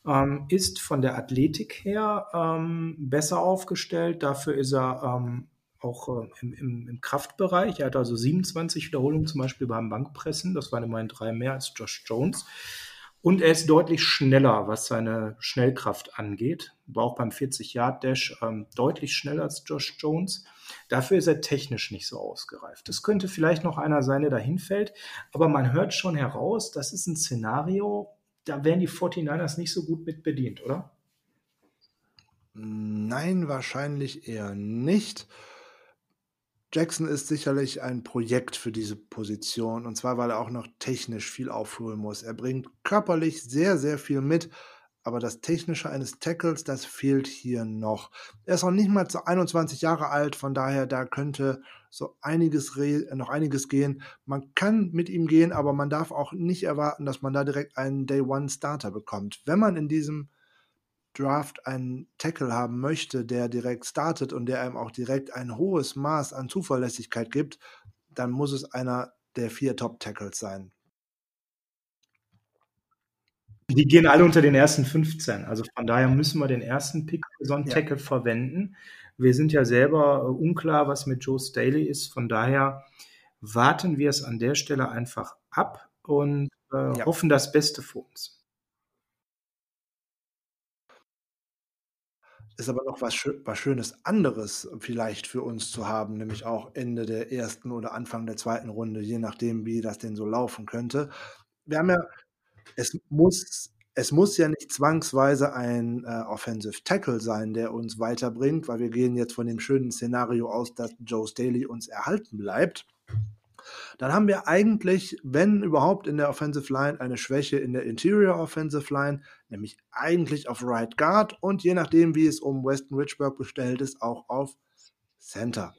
Ähm, ist von der Athletik her ähm, besser aufgestellt. Dafür ist er ähm, auch äh, im, im, im, Kraftbereich. Er hat also 27 Wiederholungen zum Beispiel beim Bankpressen. Das waren immerhin drei mehr als Josh Jones. Und er ist deutlich schneller, was seine Schnellkraft angeht. War auch beim 40-Yard-Dash ähm, deutlich schneller als Josh Jones. Dafür ist er technisch nicht so ausgereift. Das könnte vielleicht noch einer sein, der dahin fällt. Aber man hört schon heraus, das ist ein Szenario, da wären die 49ers nicht so gut mit bedient, oder? Nein, wahrscheinlich eher nicht. Jackson ist sicherlich ein Projekt für diese Position und zwar, weil er auch noch technisch viel aufholen muss. Er bringt körperlich sehr, sehr viel mit, aber das Technische eines Tackles, das fehlt hier noch. Er ist auch nicht mal zu 21 Jahre alt, von daher, da könnte so einiges noch einiges gehen. Man kann mit ihm gehen, aber man darf auch nicht erwarten, dass man da direkt einen Day One Starter bekommt. Wenn man in diesem Draft einen Tackle haben möchte, der direkt startet und der einem auch direkt ein hohes Maß an Zuverlässigkeit gibt, dann muss es einer der vier Top Tackles sein. Die gehen alle unter den ersten 15. Also von daher müssen wir den ersten Pick für so einen ja. Tackle verwenden. Wir sind ja selber äh, unklar, was mit Joe Staley ist. Von daher warten wir es an der Stelle einfach ab und äh, ja. hoffen das Beste für uns. Ist aber noch was, was Schönes anderes vielleicht für uns zu haben, nämlich auch Ende der ersten oder Anfang der zweiten Runde, je nachdem, wie das denn so laufen könnte. Wir haben ja es muss, es muss ja nicht zwangsweise ein äh, Offensive Tackle sein, der uns weiterbringt, weil wir gehen jetzt von dem schönen Szenario aus, dass Joe Staley uns erhalten bleibt. Dann haben wir eigentlich, wenn überhaupt in der Offensive Line, eine Schwäche in der Interior Offensive Line, nämlich eigentlich auf Right Guard und je nachdem, wie es um Weston Richburg bestellt ist, auch auf Center.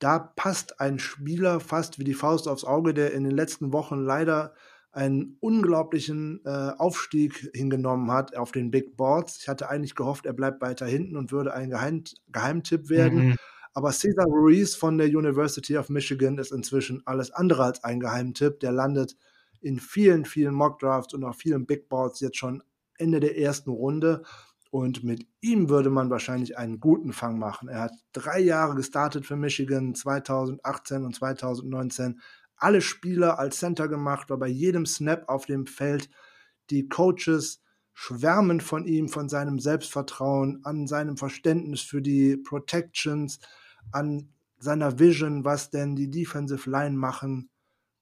Da passt ein Spieler fast wie die Faust aufs Auge, der in den letzten Wochen leider einen unglaublichen äh, Aufstieg hingenommen hat auf den Big Boards. Ich hatte eigentlich gehofft, er bleibt weiter hinten und würde ein Geheim Geheimtipp werden. Mhm. Aber Cesar Ruiz von der University of Michigan ist inzwischen alles andere als ein Geheimtipp. Der landet in vielen, vielen Mockdrafts und auf vielen Big Boards jetzt schon Ende der ersten Runde. Und mit ihm würde man wahrscheinlich einen guten Fang machen. Er hat drei Jahre gestartet für Michigan, 2018 und 2019 alle Spieler als Center gemacht, war bei jedem Snap auf dem Feld. Die Coaches schwärmen von ihm, von seinem Selbstvertrauen, an seinem Verständnis für die Protections, an seiner Vision, was denn die Defensive Line machen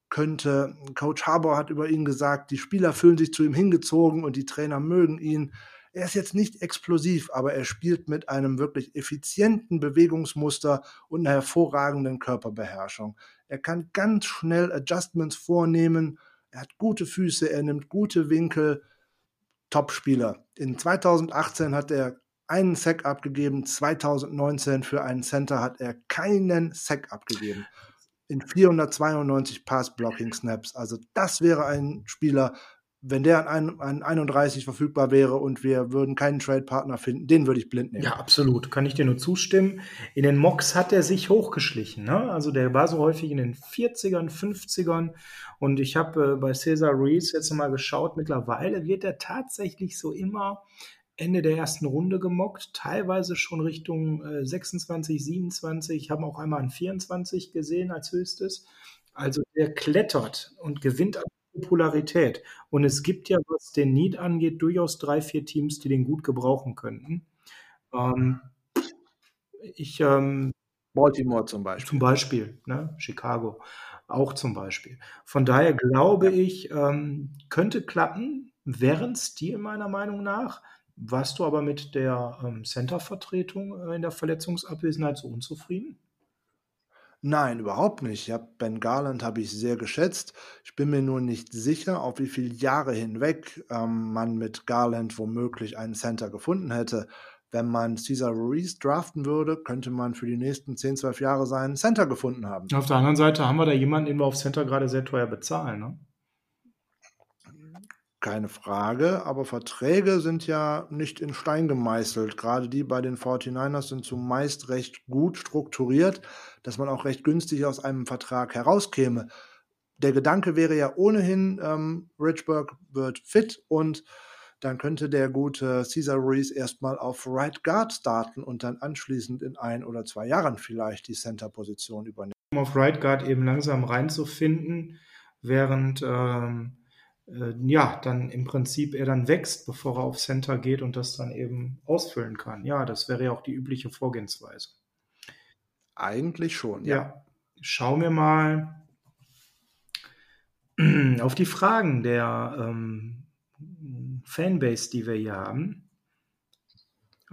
könnte. Coach Harbour hat über ihn gesagt, die Spieler fühlen sich zu ihm hingezogen und die Trainer mögen ihn. Er ist jetzt nicht explosiv, aber er spielt mit einem wirklich effizienten Bewegungsmuster und einer hervorragenden Körperbeherrschung. Er kann ganz schnell Adjustments vornehmen. Er hat gute Füße, er nimmt gute Winkel. Top-Spieler. In 2018 hat er einen Sack abgegeben, 2019 für einen Center hat er keinen Sack abgegeben. In 492 Pass-Blocking-Snaps. Also das wäre ein Spieler, wenn der an, an 31 verfügbar wäre und wir würden keinen Trade-Partner finden, den würde ich blind nehmen. Ja, absolut. Kann ich dir nur zustimmen. In den Mocks hat er sich hochgeschlichen. Ne? Also der war so häufig in den 40ern, 50ern. Und ich habe äh, bei Cesar Ruiz jetzt mal geschaut. Mittlerweile wird er tatsächlich so immer Ende der ersten Runde gemockt, teilweise schon Richtung äh, 26, 27. Ich habe auch einmal an 24 gesehen als höchstes. Also der klettert und gewinnt Popularität. Und es gibt ja, was den Need angeht, durchaus drei, vier Teams, die den gut gebrauchen könnten. Ähm, ich, ähm, Baltimore zum Beispiel. Zum Beispiel, ne? Chicago auch zum Beispiel. Von daher glaube ich, ähm, könnte klappen, wären es die meiner Meinung nach. Warst du aber mit der ähm, Center-Vertretung äh, in der Verletzungsabwesenheit so unzufrieden? Nein, überhaupt nicht. Ja, Ben Garland habe ich sehr geschätzt. Ich bin mir nur nicht sicher, auf wie viele Jahre hinweg ähm, man mit Garland womöglich einen Center gefunden hätte. Wenn man Cesar Ruiz draften würde, könnte man für die nächsten 10, 12 Jahre seinen Center gefunden haben. Auf der anderen Seite haben wir da jemanden, den wir auf Center gerade sehr teuer bezahlen. Ne? Keine Frage, aber Verträge sind ja nicht in Stein gemeißelt. Gerade die bei den 49ers sind zumeist recht gut strukturiert, dass man auch recht günstig aus einem Vertrag herauskäme. Der Gedanke wäre ja ohnehin, ähm, Richburg wird fit und dann könnte der gute Cesar Ruiz erstmal auf Right Guard starten und dann anschließend in ein oder zwei Jahren vielleicht die Center-Position übernehmen. Um auf Right Guard eben langsam reinzufinden, während ähm äh, ja, dann im Prinzip er dann wächst, bevor er auf Center geht und das dann eben ausfüllen kann. Ja, das wäre ja auch die übliche Vorgehensweise. Eigentlich schon, ja. ja. Schauen wir mal auf die Fragen der ähm, Fanbase, die wir hier haben.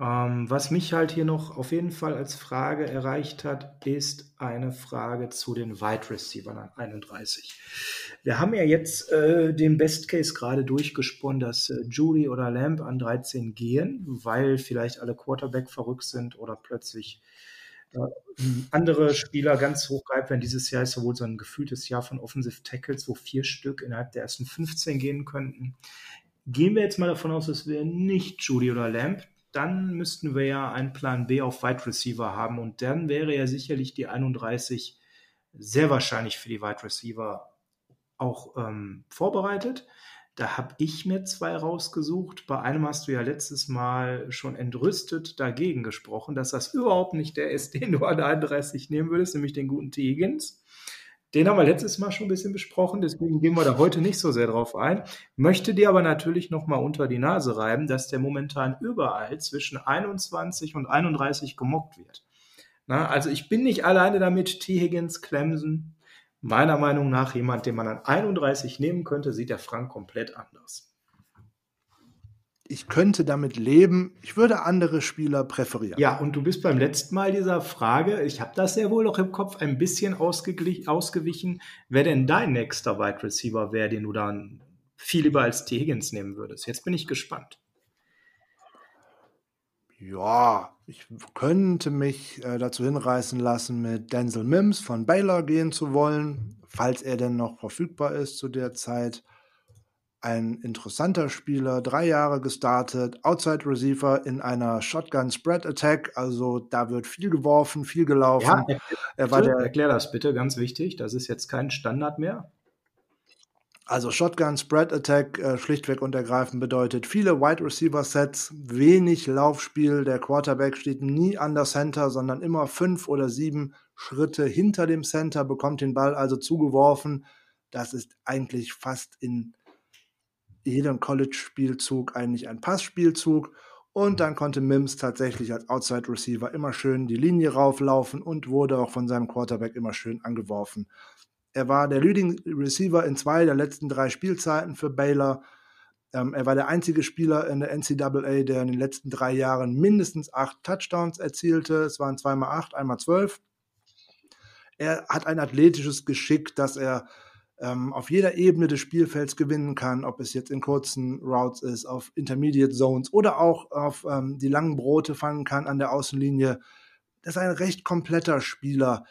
Ähm, was mich halt hier noch auf jeden Fall als Frage erreicht hat, ist eine Frage zu den Wide Receivers an 31. Wir haben ja jetzt äh, den Best Case gerade durchgesponnen, dass äh, Judy oder Lamb an 13 gehen, weil vielleicht alle Quarterback verrückt sind oder plötzlich äh, andere Spieler ganz hoch gehypt werden. Dieses Jahr ist sowohl so ein gefühltes Jahr von Offensive Tackles, wo vier Stück innerhalb der ersten 15 gehen könnten. Gehen wir jetzt mal davon aus, es wäre nicht Judy oder Lamb, dann müssten wir ja einen Plan B auf Wide Receiver haben und dann wäre ja sicherlich die 31 sehr wahrscheinlich für die Wide Receiver auch ähm, vorbereitet. Da habe ich mir zwei rausgesucht. Bei einem hast du ja letztes Mal schon entrüstet dagegen gesprochen, dass das überhaupt nicht der ist, den du an 31 nehmen würdest, nämlich den guten T. Higgins. Den haben wir letztes Mal schon ein bisschen besprochen, deswegen gehen wir da heute nicht so sehr drauf ein. Möchte dir aber natürlich nochmal unter die Nase reiben, dass der momentan überall zwischen 21 und 31 gemockt wird. Na, also ich bin nicht alleine damit, T. Higgins, Clemson. Meiner Meinung nach jemand, den man an 31 nehmen könnte, sieht der Frank komplett anders ich könnte damit leben, ich würde andere Spieler präferieren. Ja, und du bist beim letzten Mal dieser Frage, ich habe das ja wohl noch im Kopf ein bisschen ausgewichen, wer denn dein nächster Wide Receiver wäre, den du dann viel lieber als T. Higgins nehmen würdest. Jetzt bin ich gespannt. Ja, ich könnte mich äh, dazu hinreißen lassen, mit Denzel Mims von Baylor gehen zu wollen, falls er denn noch verfügbar ist zu der Zeit ein interessanter Spieler, drei Jahre gestartet, Outside Receiver in einer Shotgun Spread Attack, also da wird viel geworfen, viel gelaufen. Ja, erklär, er war der, erklär das bitte, ganz wichtig, das ist jetzt kein Standard mehr. Also Shotgun Spread Attack äh, schlichtweg und ergreifend bedeutet viele Wide Receiver Sets, wenig Laufspiel. Der Quarterback steht nie an der Center, sondern immer fünf oder sieben Schritte hinter dem Center, bekommt den Ball also zugeworfen. Das ist eigentlich fast in jedem College-Spielzug eigentlich ein Passspielzug. Und dann konnte Mims tatsächlich als Outside Receiver immer schön die Linie rauflaufen und wurde auch von seinem Quarterback immer schön angeworfen. Er war der Leading Receiver in zwei der letzten drei Spielzeiten für Baylor. Ähm, er war der einzige Spieler in der NCAA, der in den letzten drei Jahren mindestens acht Touchdowns erzielte. Es waren zweimal acht, einmal zwölf. Er hat ein athletisches Geschick, dass er ähm, auf jeder Ebene des Spielfelds gewinnen kann, ob es jetzt in kurzen Routes ist, auf Intermediate Zones oder auch auf ähm, die langen Brote fangen kann an der Außenlinie. Das ist ein recht kompletter Spieler.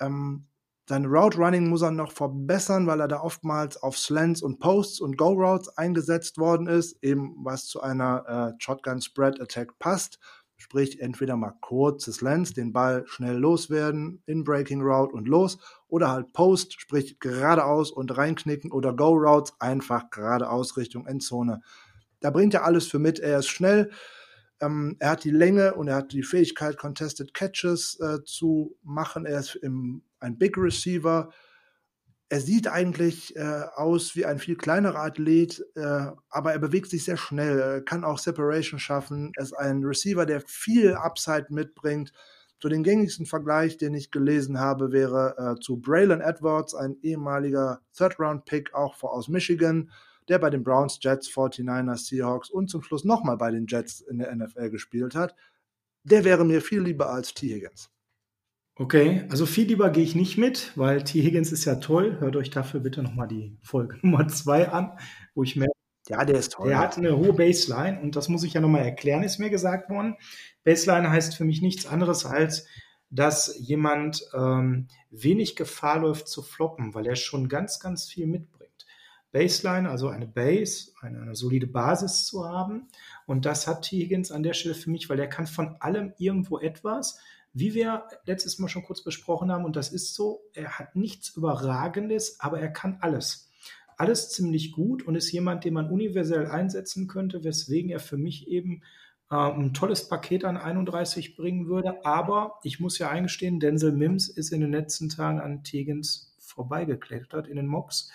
Ähm, sein Route Running muss er noch verbessern, weil er da oftmals auf Slants und Posts und Go Routes eingesetzt worden ist, eben was zu einer äh, Shotgun Spread Attack passt. Sprich, entweder mal kurzes Lens, den Ball schnell loswerden, in Breaking Route und los, oder halt Post, sprich geradeaus und reinknicken oder Go Routes, einfach geradeaus Richtung Endzone. Da bringt er alles für mit. Er ist schnell, ähm, er hat die Länge und er hat die Fähigkeit, Contested Catches äh, zu machen. Er ist im, ein Big Receiver. er sieht eigentlich äh, aus wie ein viel kleinerer Athlet, äh, aber er bewegt sich sehr schnell, kann auch Separation schaffen. Er ist ein Receiver, der viel Upside mitbringt. So den gängigsten Vergleich, den ich gelesen habe, wäre äh, zu Braylon Edwards, ein ehemaliger Third-Round-Pick, auch aus Michigan, der bei den Browns, Jets, 49ers, Seahawks und zum Schluss nochmal bei den Jets in der NFL gespielt hat. Der wäre mir viel lieber als T. Higgins. Okay, also viel lieber gehe ich nicht mit, weil T. Higgins ist ja toll. Hört euch dafür bitte nochmal die Folge Nummer zwei an, wo ich merke, ja, der ist toll. Der hat eine hohe Baseline und das muss ich ja nochmal erklären, ist mir gesagt worden. Baseline heißt für mich nichts anderes als, dass jemand ähm, wenig Gefahr läuft zu floppen, weil er schon ganz, ganz viel mitbringt. Baseline, also eine Base, eine, eine solide Basis zu haben. Und das hat T. Higgins an der Stelle für mich, weil er kann von allem irgendwo etwas wie wir letztes Mal schon kurz besprochen haben, und das ist so, er hat nichts Überragendes, aber er kann alles. Alles ziemlich gut und ist jemand, den man universell einsetzen könnte, weswegen er für mich eben äh, ein tolles Paket an 31 bringen würde. Aber ich muss ja eingestehen, Denzel Mims ist in den letzten Tagen an Tegens vorbeigeklettert in den Mocks.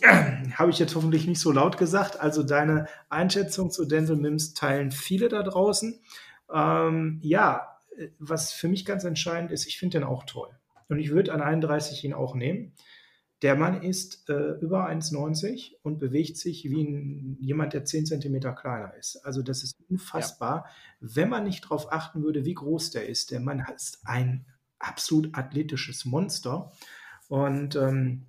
Habe ich jetzt hoffentlich nicht so laut gesagt. Also deine Einschätzung zu Denzel Mims teilen viele da draußen. Ähm, ja, was für mich ganz entscheidend ist, ich finde den auch toll. Und ich würde an 31 ihn auch nehmen. Der Mann ist äh, über 1,90 und bewegt sich wie ein, jemand, der 10 Zentimeter kleiner ist. Also das ist unfassbar. Ja. Wenn man nicht darauf achten würde, wie groß der ist, der Mann ist ein absolut athletisches Monster. Und ähm,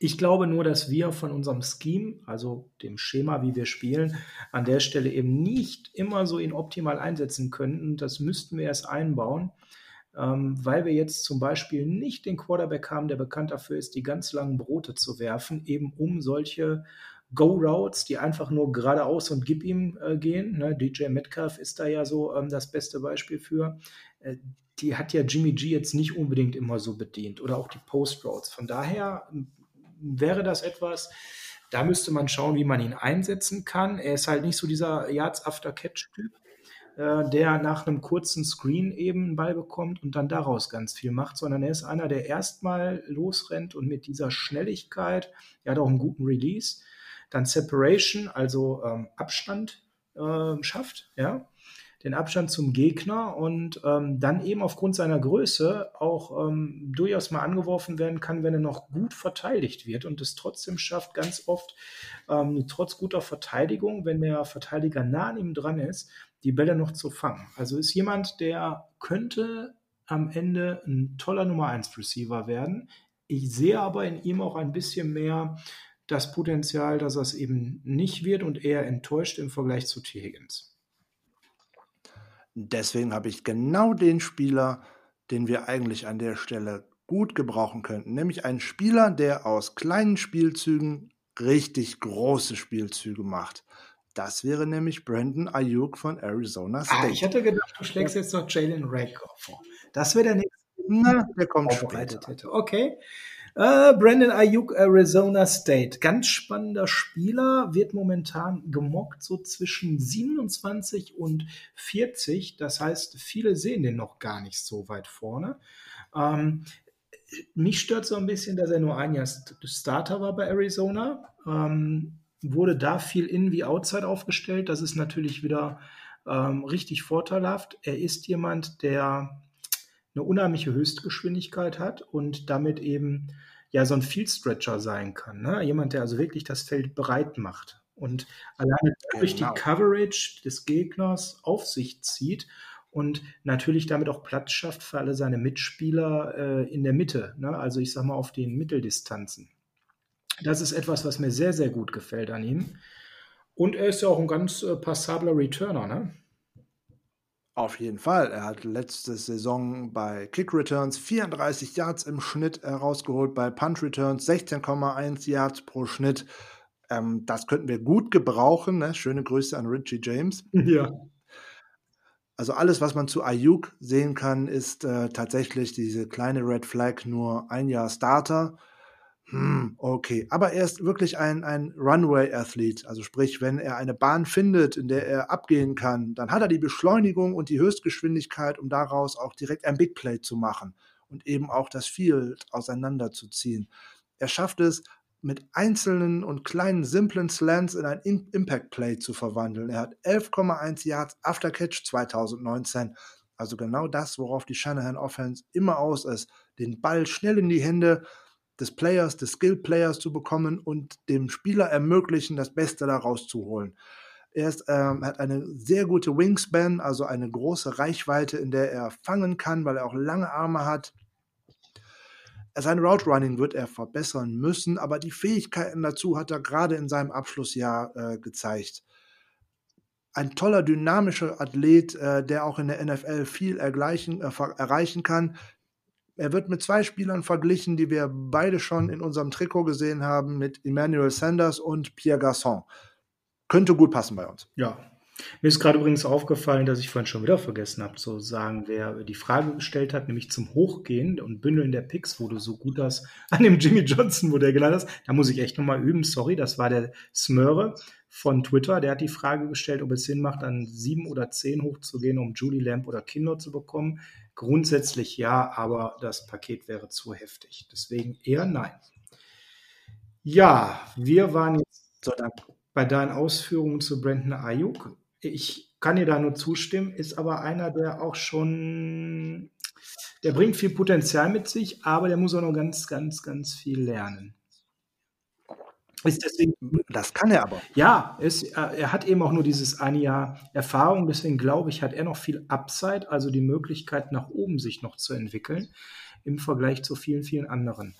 ich glaube nur, dass wir von unserem Scheme, also dem Schema, wie wir spielen, an der Stelle eben nicht immer so ihn optimal einsetzen könnten. Das müssten wir erst einbauen, ähm, weil wir jetzt zum Beispiel nicht den Quarterback haben, der bekannt dafür ist, die ganz langen Brote zu werfen, eben um solche Go-Routes, die einfach nur geradeaus und gib ihm äh, gehen. Ne? DJ Metcalf ist da ja so ähm, das beste Beispiel für. Äh, die hat ja Jimmy G jetzt nicht unbedingt immer so bedient oder auch die Post-Routes. Von daher wäre das etwas, da müsste man schauen, wie man ihn einsetzen kann. Er ist halt nicht so dieser Yards After Catch-Typ, äh, der nach einem kurzen Screen eben einen Ball bekommt und dann daraus ganz viel macht, sondern er ist einer, der erstmal losrennt und mit dieser Schnelligkeit, er hat auch einen guten Release, dann Separation, also ähm, Abstand äh, schafft, ja den Abstand zum Gegner und ähm, dann eben aufgrund seiner Größe auch ähm, durchaus mal angeworfen werden kann, wenn er noch gut verteidigt wird und es trotzdem schafft, ganz oft, ähm, trotz guter Verteidigung, wenn der Verteidiger nah an ihm dran ist, die Bälle noch zu fangen. Also ist jemand, der könnte am Ende ein toller Nummer 1 Receiver werden. Ich sehe aber in ihm auch ein bisschen mehr das Potenzial, dass er es eben nicht wird und eher enttäuscht im Vergleich zu T. Higgins. Deswegen habe ich genau den Spieler, den wir eigentlich an der Stelle gut gebrauchen könnten. Nämlich einen Spieler, der aus kleinen Spielzügen richtig große Spielzüge macht. Das wäre nämlich Brandon Ayuk von Arizona State. Ah, ich hätte gedacht, du schlägst jetzt noch Jalen Rager vor. Das wäre der nächste. Na, der kommt später. Hätte. Okay. Äh, Brandon Ayuk, Arizona State. Ganz spannender Spieler, wird momentan gemockt so zwischen 27 und 40. Das heißt, viele sehen den noch gar nicht so weit vorne. Ähm, mich stört so ein bisschen, dass er nur ein Jahr Starter war bei Arizona. Ähm, wurde da viel in wie outside aufgestellt. Das ist natürlich wieder ähm, richtig vorteilhaft. Er ist jemand, der eine unheimliche Höchstgeschwindigkeit hat und damit eben ja so ein Field Stretcher sein kann. Ne? Jemand, der also wirklich das Feld breit macht und alleine durch genau. die Coverage des Gegners auf sich zieht und natürlich damit auch Platz schafft für alle seine Mitspieler äh, in der Mitte. Ne? Also ich sage mal auf den Mitteldistanzen. Das ist etwas, was mir sehr, sehr gut gefällt an ihm. Und er ist ja auch ein ganz äh, passabler Returner, ne? Auf jeden Fall. Er hat letzte Saison bei Kick Returns 34 Yards im Schnitt herausgeholt, bei Punt Returns 16,1 Yards pro Schnitt. Ähm, das könnten wir gut gebrauchen. Ne? Schöne Grüße an Richie James. Ja. Also alles, was man zu Ayuk sehen kann, ist äh, tatsächlich diese kleine Red Flag, nur ein Jahr Starter. Hm, okay. Aber er ist wirklich ein, ein Runway-Athlet. Also sprich, wenn er eine Bahn findet, in der er abgehen kann, dann hat er die Beschleunigung und die Höchstgeschwindigkeit, um daraus auch direkt ein Big Play zu machen und eben auch das Field auseinanderzuziehen. Er schafft es, mit einzelnen und kleinen simplen Slants in ein Impact Play zu verwandeln. Er hat 11,1 Yards After Catch 2019. Also genau das, worauf die Shanahan Offense immer aus ist. Den Ball schnell in die Hände des Players, des Skill Players zu bekommen und dem Spieler ermöglichen, das Beste daraus zu holen. Er ist, ähm, hat eine sehr gute Wingspan, also eine große Reichweite, in der er fangen kann, weil er auch lange Arme hat. Sein Route Running wird er verbessern müssen, aber die Fähigkeiten dazu hat er gerade in seinem Abschlussjahr äh, gezeigt. Ein toller, dynamischer Athlet, äh, der auch in der NFL viel äh, erreichen kann. Er wird mit zwei Spielern verglichen, die wir beide schon in unserem Trikot gesehen haben, mit Emmanuel Sanders und Pierre Garçon. Könnte gut passen bei uns. Ja, mir ist gerade übrigens aufgefallen, dass ich vorhin schon wieder vergessen habe zu sagen, wer die Frage gestellt hat, nämlich zum Hochgehen und Bündeln der Picks, wo du so gut hast, an dem Jimmy Johnson-Modell gelandet hast. Da muss ich echt nochmal üben, sorry, das war der Smöre von Twitter. Der hat die Frage gestellt, ob es Sinn macht, an sieben oder zehn hochzugehen, um Judy Lamp oder Kinder zu bekommen. Grundsätzlich ja, aber das Paket wäre zu heftig. Deswegen eher nein. Ja, wir waren jetzt bei deinen Ausführungen zu Brandon Ayuk ich kann dir da nur zustimmen, ist aber einer, der auch schon, der bringt viel Potenzial mit sich, aber der muss auch noch ganz, ganz, ganz viel lernen. Ist deswegen, das kann er aber. Ja, ist, er hat eben auch nur dieses eine Jahr Erfahrung, deswegen glaube ich, hat er noch viel Upside, also die Möglichkeit nach oben sich noch zu entwickeln im Vergleich zu vielen, vielen anderen.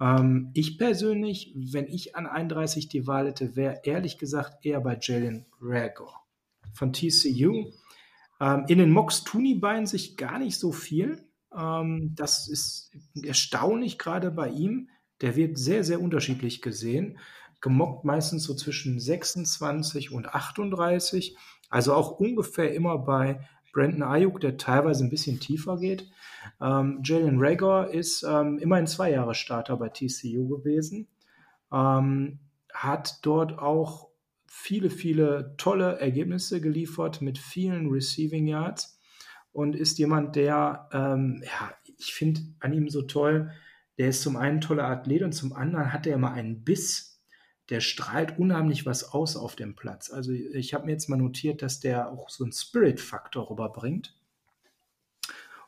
Ähm, ich persönlich, wenn ich an 31 die Wahl hätte, wäre ehrlich gesagt eher bei Jalen Rager von TCU. Ähm, in den Mocks tun die beiden sich gar nicht so viel. Ähm, das ist erstaunlich gerade bei ihm. Der wird sehr, sehr unterschiedlich gesehen. Gemockt meistens so zwischen 26 und 38. Also auch ungefähr immer bei Brandon Ayuk, der teilweise ein bisschen tiefer geht. Ähm, Jalen Rager ist ähm, immerhin zwei Jahre Starter bei TCU gewesen. Ähm, hat dort auch viele, viele tolle Ergebnisse geliefert mit vielen Receiving Yards und ist jemand, der, ähm, ja, ich finde an ihm so toll, der ist zum einen ein toller Athlet und zum anderen hat er immer einen Biss, der strahlt unheimlich was aus auf dem Platz. Also ich habe mir jetzt mal notiert, dass der auch so einen Spirit-Faktor rüberbringt.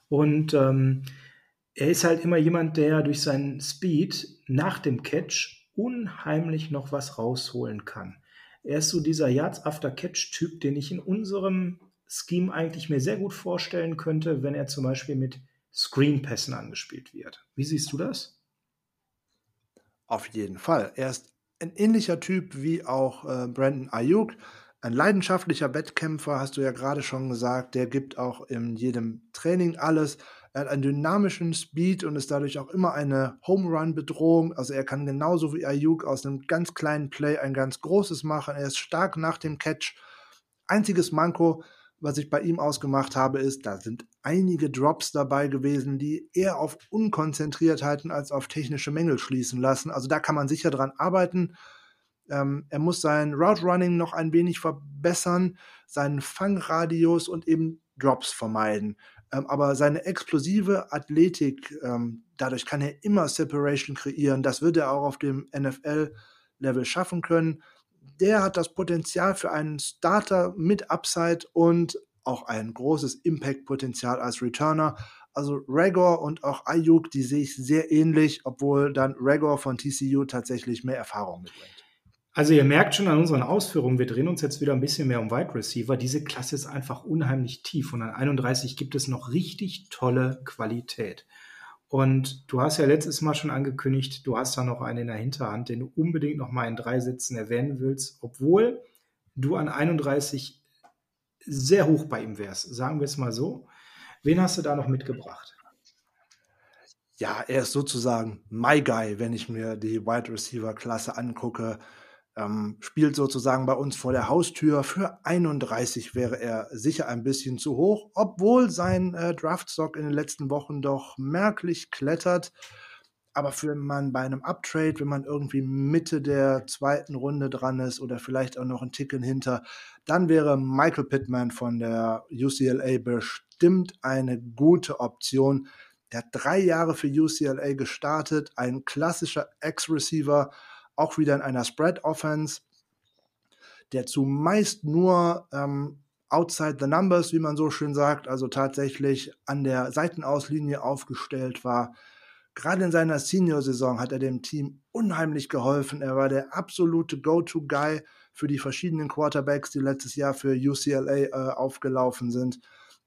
Und ähm, er ist halt immer jemand, der durch seinen Speed nach dem Catch unheimlich noch was rausholen kann. Er ist so dieser Yards After Catch-Typ, den ich in unserem Scheme eigentlich mir sehr gut vorstellen könnte, wenn er zum Beispiel mit Screen-Pässen angespielt wird. Wie siehst du das? Auf jeden Fall. Er ist ein ähnlicher Typ wie auch äh, Brandon Ayuk. Ein leidenschaftlicher Wettkämpfer, hast du ja gerade schon gesagt. Der gibt auch in jedem Training alles. Er hat einen dynamischen Speed und ist dadurch auch immer eine Home Run Bedrohung. Also er kann genauso wie Ayuk aus einem ganz kleinen Play ein ganz großes machen. Er ist stark nach dem Catch. Einziges Manko, was ich bei ihm ausgemacht habe, ist, da sind einige Drops dabei gewesen, die eher auf Unkonzentriertheiten als auf technische Mängel schließen lassen. Also da kann man sicher dran arbeiten. Ähm, er muss sein Route Running noch ein wenig verbessern, seinen Fangradius und eben Drops vermeiden. Ähm, aber seine explosive Athletik, ähm, dadurch kann er immer Separation kreieren. Das wird er auch auf dem NFL-Level schaffen können. Der hat das Potenzial für einen Starter mit Upside und auch ein großes Impact-Potenzial als Returner. Also Regor und auch Ayuk, die sehe ich sehr ähnlich, obwohl dann Regor von TCU tatsächlich mehr Erfahrung mitbringt. Also ihr merkt schon an unseren Ausführungen, wir drehen uns jetzt wieder ein bisschen mehr um Wide Receiver. Diese Klasse ist einfach unheimlich tief und an 31 gibt es noch richtig tolle Qualität. Und du hast ja letztes Mal schon angekündigt, du hast da noch einen in der Hinterhand, den du unbedingt noch mal in drei Sätzen erwähnen willst, obwohl du an 31 sehr hoch bei ihm wärst, sagen wir es mal so. Wen hast du da noch mitgebracht? Ja, er ist sozusagen my guy, wenn ich mir die Wide Receiver Klasse angucke ähm, spielt sozusagen bei uns vor der Haustür. Für 31 wäre er sicher ein bisschen zu hoch, obwohl sein äh, Draftstock in den letzten Wochen doch merklich klettert. Aber für man bei einem Uptrade, wenn man irgendwie Mitte der zweiten Runde dran ist oder vielleicht auch noch ein Ticken hinter, dann wäre Michael Pittman von der UCLA bestimmt eine gute Option. Der hat drei Jahre für UCLA gestartet, ein klassischer Ex-Receiver, auch wieder in einer Spread-Offense, der zumeist nur ähm, outside the numbers, wie man so schön sagt, also tatsächlich an der Seitenauslinie aufgestellt war. Gerade in seiner Senior-Saison hat er dem Team unheimlich geholfen. Er war der absolute Go-To-Guy für die verschiedenen Quarterbacks, die letztes Jahr für UCLA äh, aufgelaufen sind.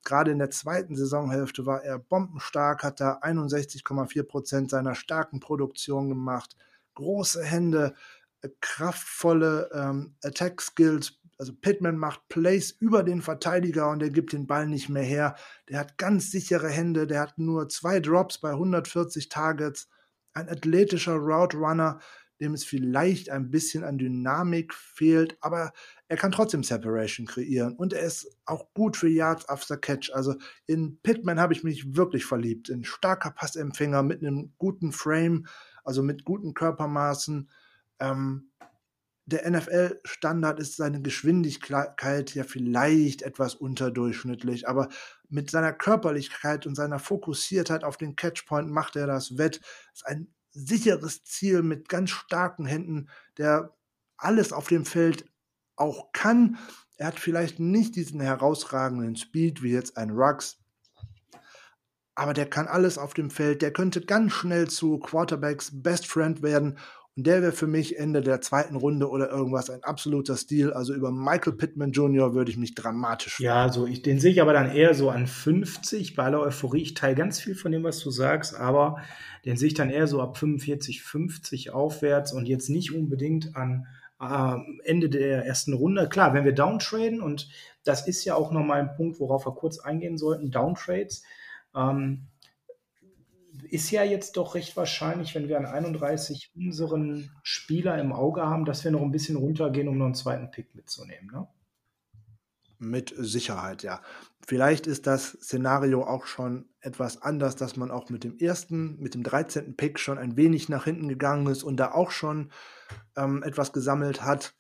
Gerade in der zweiten Saisonhälfte war er bombenstark, hat da 61,4 Prozent seiner starken Produktion gemacht. Große Hände, äh, kraftvolle ähm, Attack Skills. Also Pittman macht Plays über den Verteidiger und er gibt den Ball nicht mehr her. Der hat ganz sichere Hände, der hat nur zwei Drops bei 140 Targets. Ein athletischer Route Runner, dem es vielleicht ein bisschen an Dynamik fehlt, aber er kann trotzdem Separation kreieren und er ist auch gut für Yards after Catch. Also in Pittman habe ich mich wirklich verliebt. Ein starker Passempfänger mit einem guten Frame, also mit guten Körpermaßen. Ähm, der NFL-Standard ist seine Geschwindigkeit ja vielleicht etwas unterdurchschnittlich, aber mit seiner Körperlichkeit und seiner Fokussiertheit auf den Catchpoint macht er das wett. Ist ein sicheres Ziel mit ganz starken Händen, der alles auf dem Feld auch kann. Er hat vielleicht nicht diesen herausragenden Speed wie jetzt ein Rux, aber der kann alles auf dem Feld. Der könnte ganz schnell zu Quarterbacks Best Friend werden und der wäre für mich Ende der zweiten Runde oder irgendwas ein absoluter Stil. Also über Michael Pittman Jr. würde ich mich dramatisch freuen. Ja, so ich, den sehe ich aber dann eher so an 50 bei aller Euphorie. Ich teile ganz viel von dem, was du sagst, aber den sehe ich dann eher so ab 45, 50 aufwärts und jetzt nicht unbedingt an äh, Ende der ersten Runde. Klar, wenn wir downtraden und das ist ja auch nochmal ein Punkt, worauf wir kurz eingehen sollten, Downtrades. Ähm, ist ja jetzt doch recht wahrscheinlich, wenn wir an 31 unseren Spieler im Auge haben, dass wir noch ein bisschen runtergehen, um noch einen zweiten Pick mitzunehmen. Ne? Mit Sicherheit, ja. Vielleicht ist das Szenario auch schon etwas anders, dass man auch mit dem ersten, mit dem 13. Pick schon ein wenig nach hinten gegangen ist und da auch schon ähm, etwas gesammelt hat.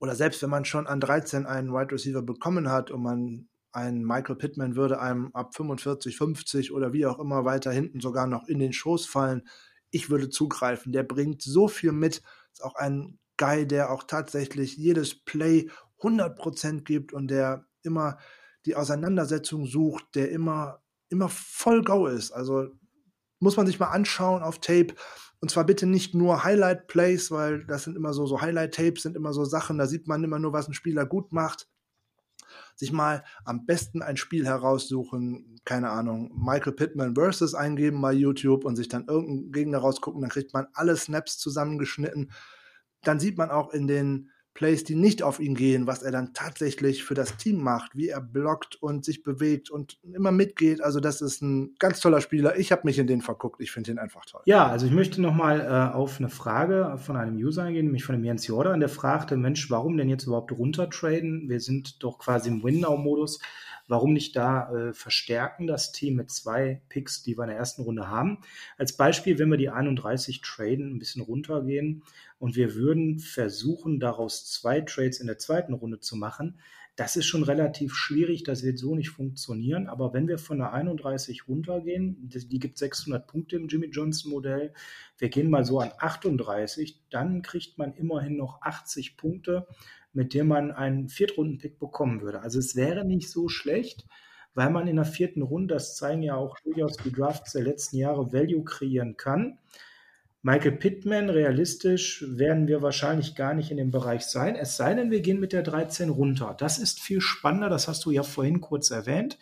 Oder selbst wenn man schon an 13 einen Wide Receiver bekommen hat und man ein Michael Pittman würde einem ab 45, 50 oder wie auch immer weiter hinten sogar noch in den Schoß fallen. Ich würde zugreifen. Der bringt so viel mit. Ist auch ein Guy, der auch tatsächlich jedes Play 100% gibt und der immer die Auseinandersetzung sucht, der immer, immer voll Go ist. Also muss man sich mal anschauen auf Tape. Und zwar bitte nicht nur Highlight Plays, weil das sind immer so, so Highlight Tapes sind immer so Sachen, da sieht man immer nur, was ein Spieler gut macht sich mal am besten ein Spiel heraussuchen, keine Ahnung, Michael Pittman versus eingeben bei YouTube und sich dann irgendeinen Gegner rausgucken, dann kriegt man alle Snaps zusammengeschnitten. Dann sieht man auch in den Plays, die nicht auf ihn gehen, was er dann tatsächlich für das Team macht, wie er blockt und sich bewegt und immer mitgeht. Also das ist ein ganz toller Spieler. Ich habe mich in den verguckt. Ich finde ihn einfach toll. Ja, also ich möchte nochmal äh, auf eine Frage von einem User eingehen, nämlich von dem Jens Jordan, der fragte, Mensch, warum denn jetzt überhaupt runtertraden? Wir sind doch quasi im Win-Now-Modus. Warum nicht da äh, verstärken das Team mit zwei Picks, die wir in der ersten Runde haben? Als Beispiel, wenn wir die 31 traden, ein bisschen runtergehen, und wir würden versuchen, daraus zwei Trades in der zweiten Runde zu machen. Das ist schon relativ schwierig, das wird so nicht funktionieren. Aber wenn wir von der 31 runtergehen, die gibt 600 Punkte im Jimmy Johnson Modell, wir gehen mal so an 38, dann kriegt man immerhin noch 80 Punkte, mit denen man einen Viertrunden-Pick bekommen würde. Also es wäre nicht so schlecht, weil man in der vierten Runde, das zeigen ja auch durchaus die Drafts der letzten Jahre, Value kreieren kann. Michael Pittman, realistisch werden wir wahrscheinlich gar nicht in dem Bereich sein, es sei denn, wir gehen mit der 13 runter. Das ist viel spannender, das hast du ja vorhin kurz erwähnt.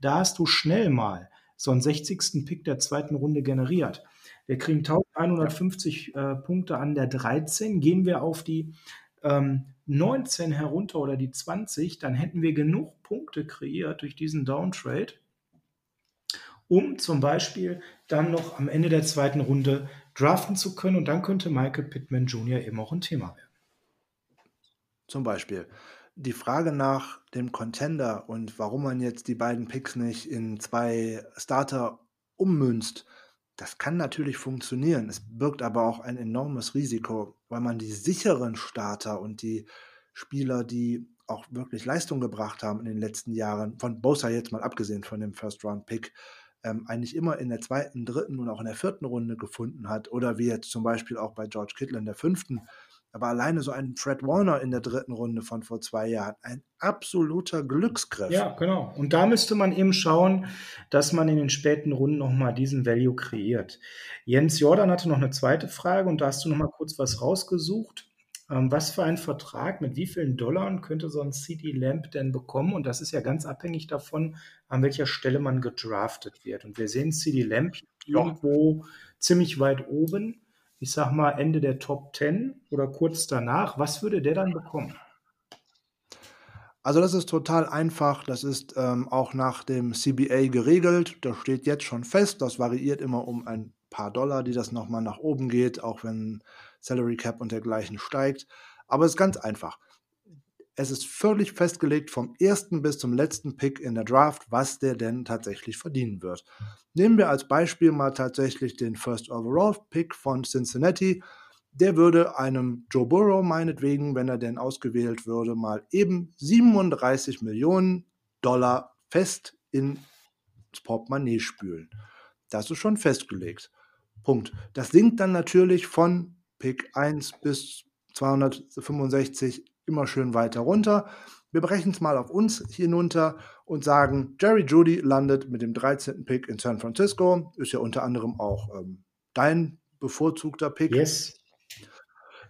Da hast du schnell mal so einen 60. Pick der zweiten Runde generiert. Wir kriegen 1150 äh, Punkte an der 13. Gehen wir auf die ähm, 19 herunter oder die 20, dann hätten wir genug Punkte kreiert durch diesen Downtrade, um zum Beispiel dann noch am Ende der zweiten Runde draften zu können. Und dann könnte Michael Pittman Jr. eben auch ein Thema werden. Zum Beispiel die Frage nach dem Contender und warum man jetzt die beiden Picks nicht in zwei Starter ummünzt, das kann natürlich funktionieren. Es birgt aber auch ein enormes Risiko, weil man die sicheren Starter und die Spieler, die auch wirklich Leistung gebracht haben in den letzten Jahren, von Bosa jetzt mal abgesehen von dem First-Round-Pick, ähm, eigentlich immer in der zweiten, dritten und auch in der vierten Runde gefunden hat. Oder wie jetzt zum Beispiel auch bei George Kittle in der fünften. Aber alleine so ein Fred Warner in der dritten Runde von vor zwei Jahren, ein absoluter Glücksgriff. Ja, genau. Und da müsste man eben schauen, dass man in den späten Runden nochmal diesen Value kreiert. Jens Jordan hatte noch eine zweite Frage und da hast du nochmal kurz was rausgesucht. Ähm, was für ein Vertrag mit wie vielen Dollar könnte so ein CD Lamp denn bekommen? Und das ist ja ganz abhängig davon, an welcher Stelle man gedraftet wird. Und wir sehen CD Lamp irgendwo ziemlich weit oben. Ich sag mal Ende der Top 10 oder kurz danach. Was würde der dann bekommen? Also das ist total einfach. Das ist ähm, auch nach dem CBA geregelt. Das steht jetzt schon fest. Das variiert immer um ein paar Dollar, die das nochmal nach oben geht, auch wenn Salary Cap und dergleichen steigt. Aber es ist ganz einfach. Es ist völlig festgelegt vom ersten bis zum letzten Pick in der Draft, was der denn tatsächlich verdienen wird. Nehmen wir als Beispiel mal tatsächlich den First Overall Pick von Cincinnati. Der würde einem Joe Burrow meinetwegen, wenn er denn ausgewählt würde, mal eben 37 Millionen Dollar fest ins Portemonnaie spülen. Das ist schon festgelegt. Punkt. Das sinkt dann natürlich von Pick 1 bis 265 immer schön weiter runter. Wir brechen es mal auf uns hinunter und sagen, Jerry Judy landet mit dem 13. Pick in San Francisco. Ist ja unter anderem auch ähm, dein bevorzugter Pick. Yes.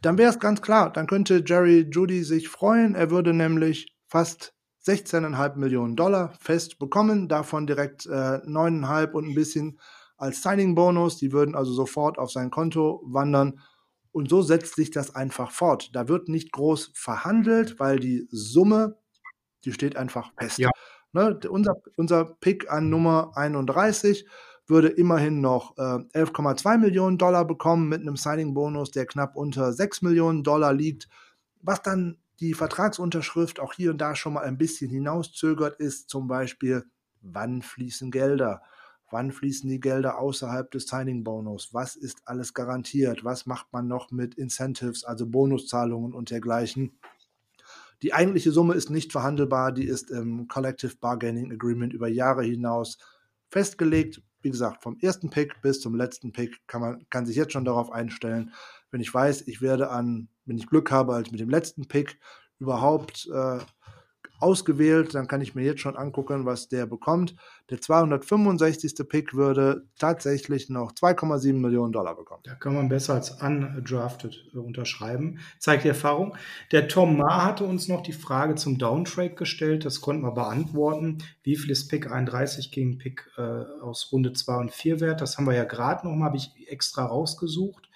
Dann wäre es ganz klar, dann könnte Jerry Judy sich freuen. Er würde nämlich fast 16,5 Millionen Dollar fest bekommen, davon direkt äh, 9,5 und ein bisschen als Signing-Bonus. Die würden also sofort auf sein Konto wandern. Und so setzt sich das einfach fort. Da wird nicht groß verhandelt, weil die Summe, die steht einfach fest. Ja. Ne, unser, unser Pick an Nummer 31 würde immerhin noch äh, 11,2 Millionen Dollar bekommen mit einem Signing-Bonus, der knapp unter 6 Millionen Dollar liegt. Was dann die Vertragsunterschrift auch hier und da schon mal ein bisschen hinauszögert, ist zum Beispiel, wann fließen Gelder? Wann fließen die Gelder außerhalb des Signing-Bonus? Was ist alles garantiert? Was macht man noch mit Incentives, also Bonuszahlungen und dergleichen? Die eigentliche Summe ist nicht verhandelbar, die ist im Collective Bargaining Agreement über Jahre hinaus festgelegt. Wie gesagt, vom ersten Pick bis zum letzten Pick kann man kann sich jetzt schon darauf einstellen. Wenn ich weiß, ich werde an, wenn ich Glück habe, als mit dem letzten Pick überhaupt äh, ausgewählt, dann kann ich mir jetzt schon angucken, was der bekommt. Der 265. Pick würde tatsächlich noch 2,7 Millionen Dollar bekommen. Da kann man besser als undrafted unterschreiben. Zeigt die Erfahrung. Der Tom Ma hatte uns noch die Frage zum Downtrade gestellt. Das konnten wir beantworten. Wie viel ist Pick 31 gegen Pick äh, aus Runde 2 und 4 wert? Das haben wir ja gerade noch mal, habe ich extra rausgesucht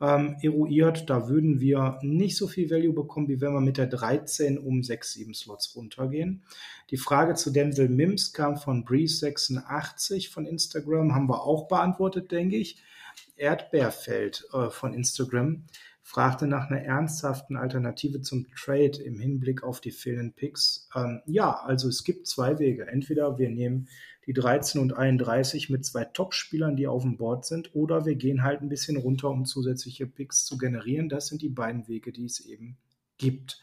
ähm, eruiert. Da würden wir nicht so viel Value bekommen, wie wenn wir mit der 13 um 6, 7 Slots runtergehen. Die Frage zu Denzel Mims kam von Breeze86 von Instagram, haben wir auch beantwortet, denke ich. Erdbeerfeld äh, von Instagram fragte nach einer ernsthaften Alternative zum Trade im Hinblick auf die fehlenden Picks. Ähm, ja, also es gibt zwei Wege. Entweder wir nehmen die 13 und 31 mit zwei Top-Spielern, die auf dem Board sind, oder wir gehen halt ein bisschen runter, um zusätzliche Picks zu generieren. Das sind die beiden Wege, die es eben gibt.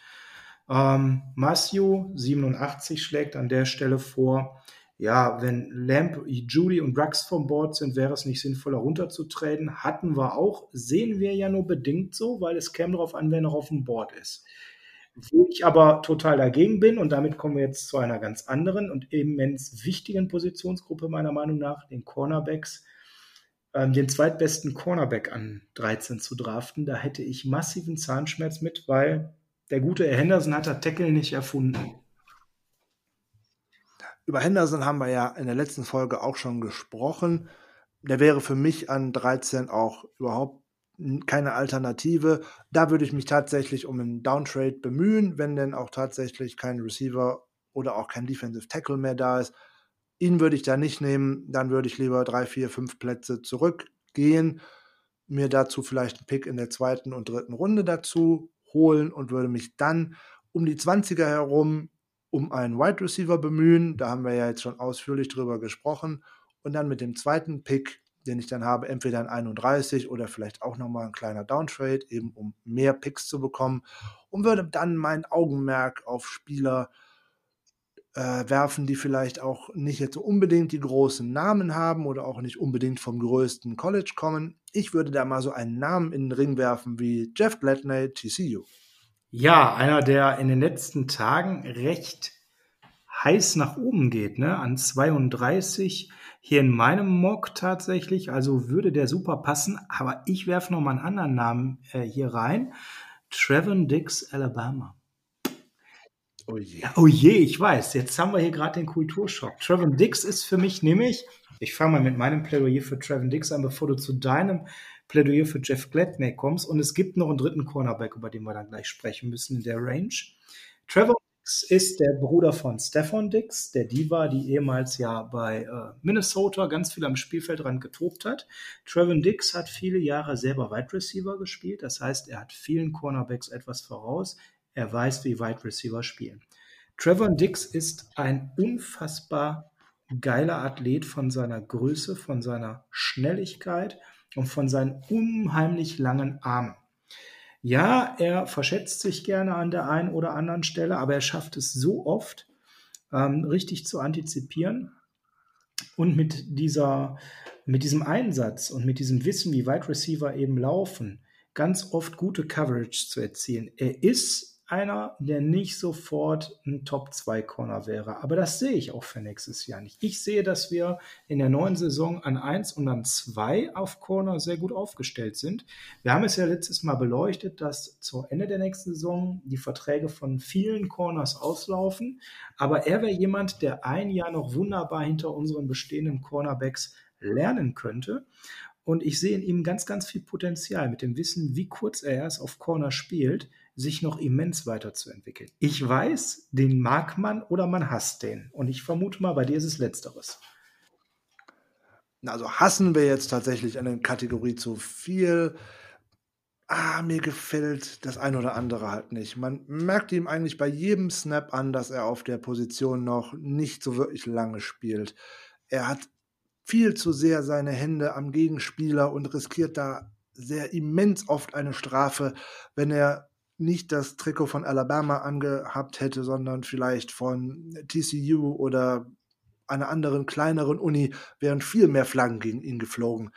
Ähm, Matthew 87 schlägt an der Stelle vor, ja, wenn Lamp, Judy und Rux vom Board sind, wäre es nicht sinnvoller runterzutraden. Hatten wir auch, sehen wir ja nur bedingt so, weil es käme darauf an, wer noch auf dem Board ist. Wo ich aber total dagegen bin, und damit kommen wir jetzt zu einer ganz anderen und immens wichtigen Positionsgruppe meiner Meinung nach, den Cornerbacks, ähm, den zweitbesten Cornerback an 13 zu draften. Da hätte ich massiven Zahnschmerz mit, weil der gute Henderson hat das Tackle nicht erfunden. Über Henderson haben wir ja in der letzten Folge auch schon gesprochen. Der wäre für mich an 13 auch überhaupt keine Alternative. Da würde ich mich tatsächlich um einen Downtrade bemühen, wenn denn auch tatsächlich kein Receiver oder auch kein Defensive Tackle mehr da ist. Ihn würde ich da nicht nehmen, dann würde ich lieber drei, vier, fünf Plätze zurückgehen, mir dazu vielleicht einen Pick in der zweiten und dritten Runde dazu holen und würde mich dann um die 20er herum um einen Wide Receiver bemühen. Da haben wir ja jetzt schon ausführlich drüber gesprochen. Und dann mit dem zweiten Pick den ich dann habe, entweder ein 31 oder vielleicht auch nochmal ein kleiner Downtrade, eben um mehr Picks zu bekommen und würde dann mein Augenmerk auf Spieler äh, werfen, die vielleicht auch nicht jetzt unbedingt die großen Namen haben oder auch nicht unbedingt vom größten College kommen. Ich würde da mal so einen Namen in den Ring werfen wie Jeff Gladney, TCU. Ja, einer, der in den letzten Tagen recht heiß nach oben geht, ne? An 32 hier in meinem Mock tatsächlich, also würde der super passen, aber ich werfe noch mal einen anderen Namen äh, hier rein. Trevor Dix, Alabama. Oh je. Ja, oh je, ich weiß. Jetzt haben wir hier gerade den Kulturschock. Trevor Dix ist für mich nämlich, ich fange mal mit meinem Plädoyer für Trevor Dix an, bevor du zu deinem Plädoyer für Jeff Gladney kommst. Und es gibt noch einen dritten Cornerback, über den wir dann gleich sprechen müssen in der Range. Trevor Dix ist der Bruder von Stefan Dix, der Diva, die ehemals ja bei äh, Minnesota ganz viel am Spielfeldrand getobt hat. Trevor Dix hat viele Jahre selber Wide Receiver gespielt. Das heißt, er hat vielen Cornerbacks etwas voraus. Er weiß, wie Wide Receiver spielen. Trevor Dix ist ein unfassbar geiler Athlet von seiner Größe, von seiner Schnelligkeit und von seinen unheimlich langen Armen. Ja, er verschätzt sich gerne an der einen oder anderen Stelle, aber er schafft es so oft, ähm, richtig zu antizipieren und mit dieser, mit diesem Einsatz und mit diesem Wissen, wie Wide Receiver eben laufen, ganz oft gute Coverage zu erzielen. Er ist einer, der nicht sofort ein Top-2-Corner wäre. Aber das sehe ich auch für nächstes Jahr nicht. Ich sehe, dass wir in der neuen Saison an 1 und an 2 auf Corner sehr gut aufgestellt sind. Wir haben es ja letztes Mal beleuchtet, dass zu Ende der nächsten Saison die Verträge von vielen Corners auslaufen. Aber er wäre jemand, der ein Jahr noch wunderbar hinter unseren bestehenden Cornerbacks lernen könnte. Und ich sehe in ihm ganz, ganz viel Potenzial mit dem Wissen, wie kurz er erst auf Corner spielt sich noch immens weiterzuentwickeln. Ich weiß, den mag man oder man hasst den. Und ich vermute mal, bei dir ist es Letzteres. Also hassen wir jetzt tatsächlich eine Kategorie zu viel. Ah, mir gefällt das eine oder andere halt nicht. Man merkt ihm eigentlich bei jedem Snap an, dass er auf der Position noch nicht so wirklich lange spielt. Er hat viel zu sehr seine Hände am Gegenspieler und riskiert da sehr immens oft eine Strafe, wenn er nicht das Trikot von Alabama angehabt hätte, sondern vielleicht von TCU oder einer anderen kleineren Uni, wären viel mehr Flaggen gegen ihn geflogen.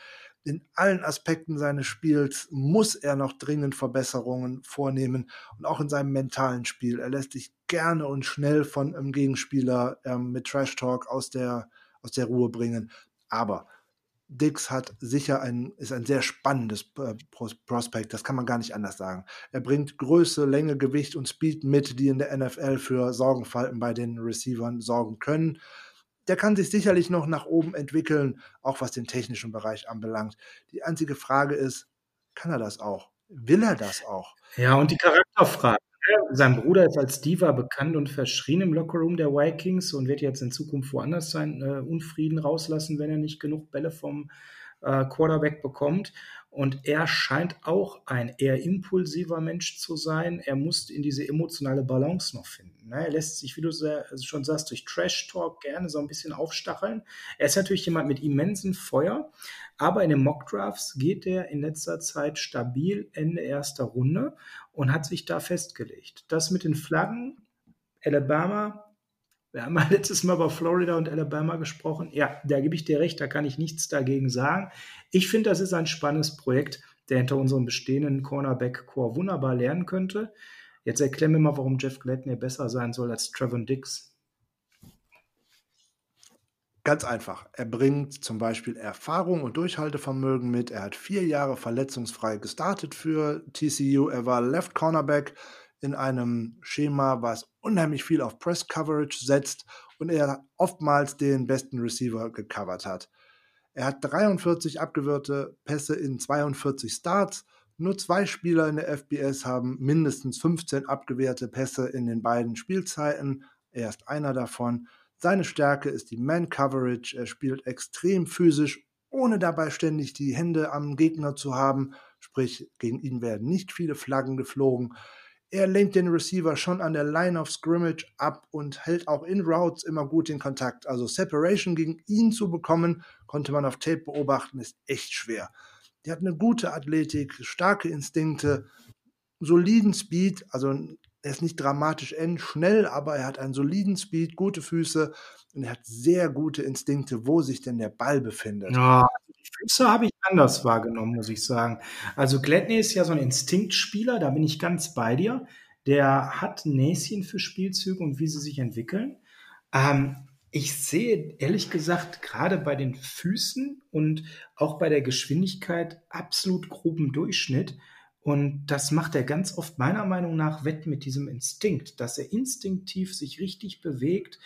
In allen Aspekten seines Spiels muss er noch dringend Verbesserungen vornehmen und auch in seinem mentalen Spiel. Er lässt sich gerne und schnell von einem Gegenspieler ähm, mit Trash Talk aus der, aus der Ruhe bringen. Aber Dix hat sicher ein, ist ein sehr spannendes äh, Prospekt, das kann man gar nicht anders sagen. Er bringt Größe, Länge, Gewicht und Speed mit, die in der NFL für Sorgenfalten bei den Receivern sorgen können. Der kann sich sicherlich noch nach oben entwickeln, auch was den technischen Bereich anbelangt. Die einzige Frage ist, kann er das auch? Will er das auch? Ja, und die Charakterfrage. Sein Bruder ist als Diva bekannt und verschrien im Lockerroom der Vikings und wird jetzt in Zukunft woanders sein äh, Unfrieden rauslassen, wenn er nicht genug Bälle vom äh, Quarterback bekommt. Und er scheint auch ein eher impulsiver Mensch zu sein. Er muss in diese emotionale Balance noch finden. Ne? Er lässt sich, wie du schon sagst, durch Trash Talk gerne so ein bisschen aufstacheln. Er ist natürlich jemand mit immensen Feuer, aber in den Mock Drafts geht er in letzter Zeit stabil Ende erster Runde und hat sich da festgelegt. Das mit den Flaggen, Alabama, wir haben ja letztes Mal über Florida und Alabama gesprochen. Ja, da gebe ich dir recht, da kann ich nichts dagegen sagen. Ich finde, das ist ein spannendes Projekt, der hinter unserem bestehenden Cornerback-Core wunderbar lernen könnte. Jetzt erklär mir mal, warum Jeff Gladney besser sein soll als Trevor Dix. Ganz einfach. Er bringt zum Beispiel Erfahrung und Durchhaltevermögen mit. Er hat vier Jahre verletzungsfrei gestartet für TCU. Er war Left Cornerback in einem Schema, was unheimlich viel auf Press Coverage setzt und er oftmals den besten Receiver gecovert hat. Er hat 43 abgewehrte Pässe in 42 Starts. Nur zwei Spieler in der FBS haben mindestens 15 abgewehrte Pässe in den beiden Spielzeiten. Er ist einer davon. Seine Stärke ist die Man-Coverage. Er spielt extrem physisch, ohne dabei ständig die Hände am Gegner zu haben. Sprich, gegen ihn werden nicht viele Flaggen geflogen. Er lenkt den Receiver schon an der Line of Scrimmage ab und hält auch in Routes immer gut den Kontakt. Also Separation gegen ihn zu bekommen, konnte man auf Tape beobachten, ist echt schwer. Der hat eine gute Athletik, starke Instinkte, soliden Speed, also er ist nicht dramatisch schnell, aber er hat einen soliden Speed, gute Füße und er hat sehr gute Instinkte, wo sich denn der Ball befindet. Ja, die Füße habe ich anders wahrgenommen, muss ich sagen. Also Gladney ist ja so ein Instinktspieler, da bin ich ganz bei dir. Der hat Näschen für Spielzüge und wie sie sich entwickeln. Ähm, ich sehe ehrlich gesagt gerade bei den Füßen und auch bei der Geschwindigkeit absolut groben Durchschnitt. Und das macht er ganz oft meiner Meinung nach wett mit diesem Instinkt, dass er instinktiv sich richtig bewegt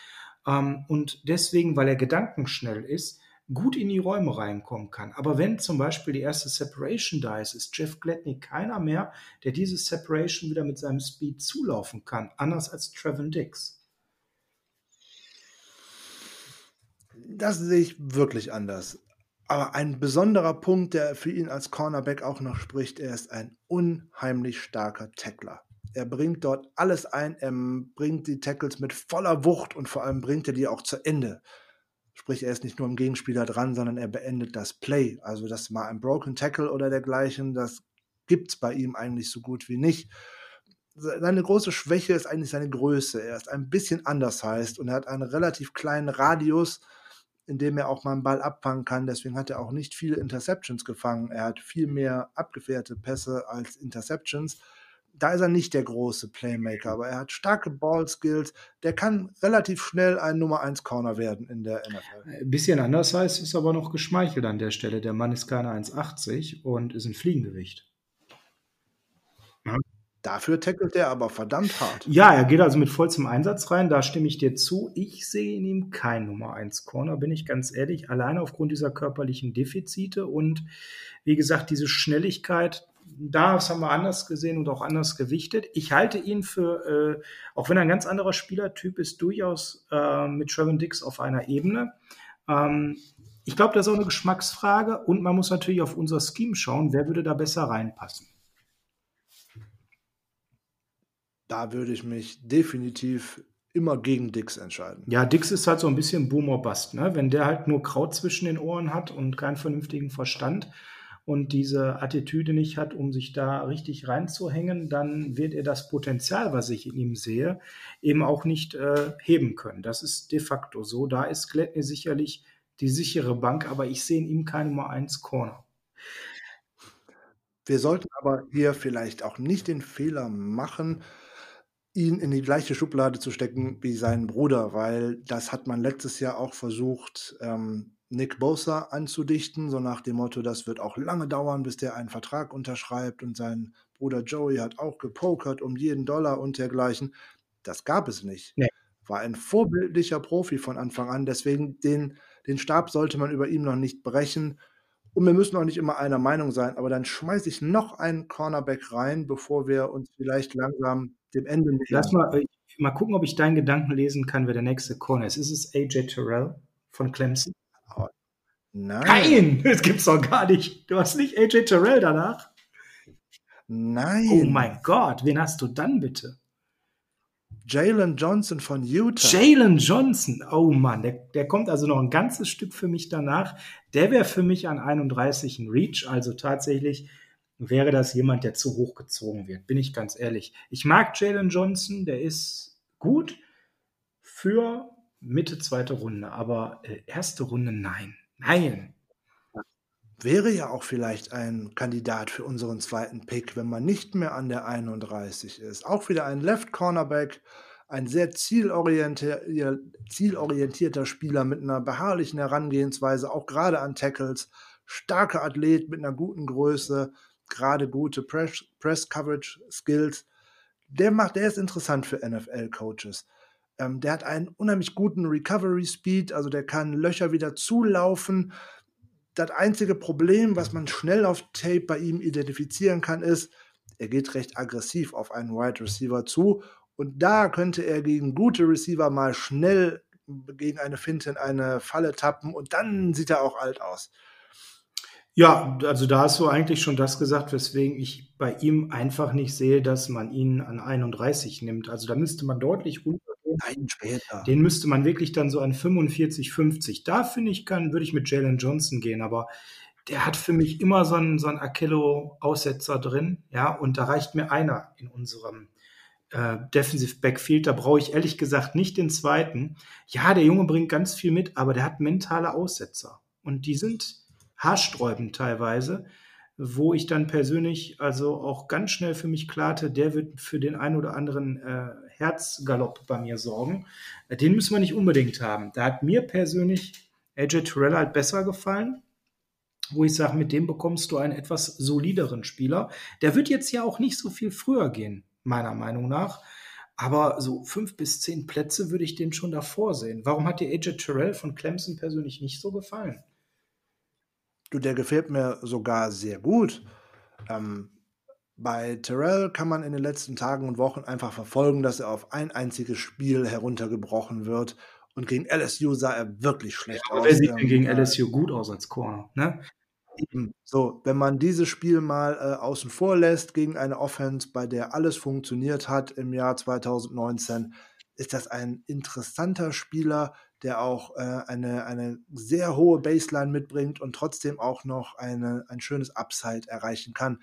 ähm, und deswegen, weil er gedankenschnell ist, gut in die Räume reinkommen kann. Aber wenn zum Beispiel die erste Separation da ist, ist Jeff Gladney keiner mehr, der diese Separation wieder mit seinem Speed zulaufen kann, anders als Trevin Dix. Das sehe ich wirklich anders. Aber ein besonderer Punkt, der für ihn als Cornerback auch noch spricht, er ist ein unheimlich starker Tackler. Er bringt dort alles ein, er bringt die Tackles mit voller Wucht und vor allem bringt er die auch zu Ende. Sprich, er ist nicht nur im Gegenspieler dran, sondern er beendet das Play. Also das mal ein Broken Tackle oder dergleichen, das gibt es bei ihm eigentlich so gut wie nicht. Seine große Schwäche ist eigentlich seine Größe. Er ist ein bisschen anders heißt und er hat einen relativ kleinen Radius, in dem er auch mal einen Ball abfangen kann. Deswegen hat er auch nicht viele Interceptions gefangen. Er hat viel mehr abgefährte Pässe als Interceptions. Da ist er nicht der große Playmaker, aber er hat starke Ballskills. Der kann relativ schnell ein Nummer 1 Corner werden in der NFL. Ein bisschen anders heißt ist aber noch geschmeichelt an der Stelle. Der Mann ist keine 1,80 und ist ein Fliegengewicht. Dafür tackelt er aber verdammt hart. Ja, er geht also mit vollstem Einsatz rein, da stimme ich dir zu. Ich sehe in ihm kein Nummer 1 Corner, bin ich ganz ehrlich, alleine aufgrund dieser körperlichen Defizite und wie gesagt, diese Schnelligkeit, das haben wir anders gesehen und auch anders gewichtet. Ich halte ihn für, äh, auch wenn er ein ganz anderer Spielertyp ist, durchaus äh, mit Trevor Dix auf einer Ebene. Ähm, ich glaube, das ist auch eine Geschmacksfrage und man muss natürlich auf unser Scheme schauen, wer würde da besser reinpassen. Da würde ich mich definitiv immer gegen Dix entscheiden. Ja, Dix ist halt so ein bisschen Boomer Bust, ne? Wenn der halt nur Kraut zwischen den Ohren hat und keinen vernünftigen Verstand und diese Attitüde nicht hat, um sich da richtig reinzuhängen, dann wird er das Potenzial, was ich in ihm sehe, eben auch nicht äh, heben können. Das ist de facto so. Da ist Gladney sicherlich die sichere Bank, aber ich sehe in ihm keine Nummer 1 Corner. Wir sollten aber hier vielleicht auch nicht den Fehler machen, ihn in die gleiche Schublade zu stecken wie seinen Bruder, weil das hat man letztes Jahr auch versucht, ähm, Nick Bosa anzudichten, so nach dem Motto, das wird auch lange dauern, bis der einen Vertrag unterschreibt und sein Bruder Joey hat auch gepokert um jeden Dollar und dergleichen. Das gab es nicht. Nee. War ein vorbildlicher Profi von Anfang an, deswegen den, den Stab sollte man über ihm noch nicht brechen. Und wir müssen auch nicht immer einer Meinung sein, aber dann schmeiße ich noch einen Cornerback rein, bevor wir uns vielleicht langsam dem Ende nähern. Lass mal, äh, mal gucken, ob ich deinen Gedanken lesen kann, wer der nächste Corner ist. Ist es AJ Terrell von Clemson? Oh, nein. Nein, das gibt's doch gar nicht. Du hast nicht AJ Terrell danach? Nein. Oh mein Gott, wen hast du dann bitte? Jalen Johnson von Utah. Jalen Johnson, oh Mann, der, der kommt also noch ein ganzes Stück für mich danach. Der wäre für mich an 31 ein Reach, also tatsächlich wäre das jemand, der zu hoch gezogen wird, bin ich ganz ehrlich. Ich mag Jalen Johnson, der ist gut für Mitte zweite Runde, aber äh, erste Runde nein. Nein. Wäre ja auch vielleicht ein Kandidat für unseren zweiten Pick, wenn man nicht mehr an der 31 ist. Auch wieder ein Left Cornerback, ein sehr zielorientierter, zielorientierter Spieler mit einer beharrlichen Herangehensweise, auch gerade an Tackles. Starker Athlet mit einer guten Größe, gerade gute Press, Press Coverage Skills. Der macht, der ist interessant für NFL-Coaches. Ähm, der hat einen unheimlich guten Recovery Speed, also der kann Löcher wieder zulaufen. Das einzige Problem, was man schnell auf Tape bei ihm identifizieren kann, ist, er geht recht aggressiv auf einen Wide Receiver zu. Und da könnte er gegen gute Receiver mal schnell gegen eine Finte in eine Falle tappen und dann sieht er auch alt aus. Ja, also da hast du eigentlich schon das gesagt, weswegen ich bei ihm einfach nicht sehe, dass man ihn an 31 nimmt. Also da müsste man deutlich runtergehen. Nein, später. Den müsste man wirklich dann so an 45, 50. Da finde ich, kann, würde ich mit Jalen Johnson gehen, aber der hat für mich immer so einen, so einen Achillo-Aussetzer drin, ja, und da reicht mir einer in unserem äh, Defensive Backfield, da brauche ich ehrlich gesagt nicht den zweiten. Ja, der Junge bringt ganz viel mit, aber der hat mentale Aussetzer. Und die sind haarsträubend teilweise, wo ich dann persönlich also auch ganz schnell für mich klarte, der wird für den einen oder anderen äh, Herzgalopp bei mir sorgen. Den müssen wir nicht unbedingt haben. Da hat mir persönlich AJ Terrell halt besser gefallen wo ich sage, mit dem bekommst du einen etwas solideren Spieler. Der wird jetzt ja auch nicht so viel früher gehen meiner Meinung nach. Aber so fünf bis zehn Plätze würde ich den schon davor sehen. Warum hat dir AJ Terrell von Clemson persönlich nicht so gefallen? Du, der gefällt mir sogar sehr gut. Ähm, bei Terrell kann man in den letzten Tagen und Wochen einfach verfolgen, dass er auf ein einziges Spiel heruntergebrochen wird. Und gegen LSU sah er wirklich schlecht ja, aus. Wer sieht denn gegen ähm, LSU gut aus als Corner? Ne? So, wenn man dieses Spiel mal äh, außen vor lässt gegen eine Offense, bei der alles funktioniert hat im Jahr 2019, ist das ein interessanter Spieler, der auch äh, eine, eine sehr hohe Baseline mitbringt und trotzdem auch noch eine, ein schönes Upside erreichen kann.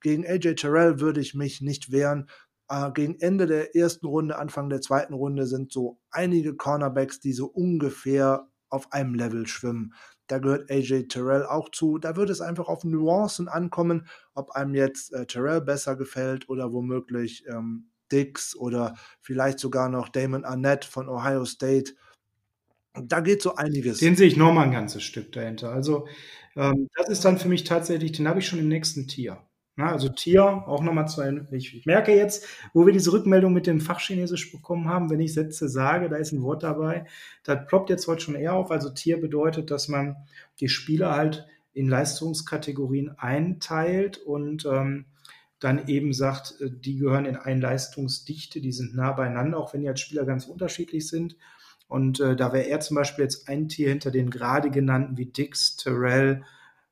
Gegen AJ Terrell würde ich mich nicht wehren. Äh, gegen Ende der ersten Runde, Anfang der zweiten Runde sind so einige Cornerbacks, die so ungefähr auf einem Level schwimmen. Da gehört AJ Terrell auch zu. Da wird es einfach auf Nuancen ankommen, ob einem jetzt äh, Terrell besser gefällt oder womöglich ähm, Dix oder vielleicht sogar noch Damon Arnett von Ohio State. Da geht so einiges. Den sehe ich nochmal ein ganzes Stück dahinter. Also ähm, das ist dann für mich tatsächlich, den habe ich schon im nächsten Tier. Na, also Tier, auch nochmal einem, ich, ich, merke jetzt, wo wir diese Rückmeldung mit dem Fachchinesisch bekommen haben, wenn ich Sätze sage, da ist ein Wort dabei, das ploppt jetzt heute schon eher auf. Also Tier bedeutet, dass man die Spieler halt in Leistungskategorien einteilt und ähm, dann eben sagt, äh, die gehören in eine Leistungsdichte, die sind nah beieinander, auch wenn die als Spieler ganz unterschiedlich sind. Und äh, da wäre er zum Beispiel jetzt ein Tier hinter den gerade genannten wie Dix, Terrell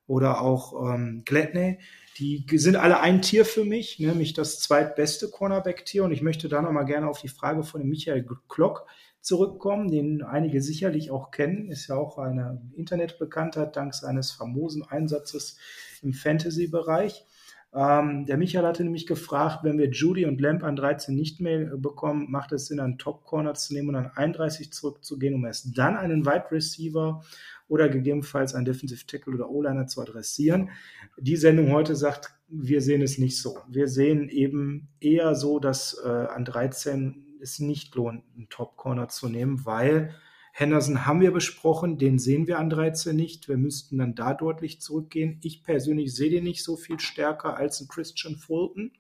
oder auch ähm, Gladney die sind alle ein Tier für mich, nämlich das zweitbeste Cornerback-Tier. Und ich möchte da nochmal gerne auf die Frage von Michael Klock zurückkommen, den einige sicherlich auch kennen. Ist ja auch eine Internetbekanntheit dank seines famosen Einsatzes im Fantasy-Bereich. Ähm, der Michael hatte nämlich gefragt, wenn wir Judy und Lamp an 13 nicht mehr bekommen, macht es Sinn, einen Top-Corner zu nehmen und an 31 zurückzugehen, um erst dann einen Wide Receiver oder gegebenenfalls einen Defensive Tackle oder O-Liner zu adressieren. Die Sendung heute sagt, wir sehen es nicht so. Wir sehen eben eher so, dass äh, an 13 es nicht lohnt, einen Top Corner zu nehmen, weil Henderson haben wir besprochen, den sehen wir an 13 nicht. Wir müssten dann da deutlich zurückgehen. Ich persönlich sehe den nicht so viel stärker als ein Christian Fulton.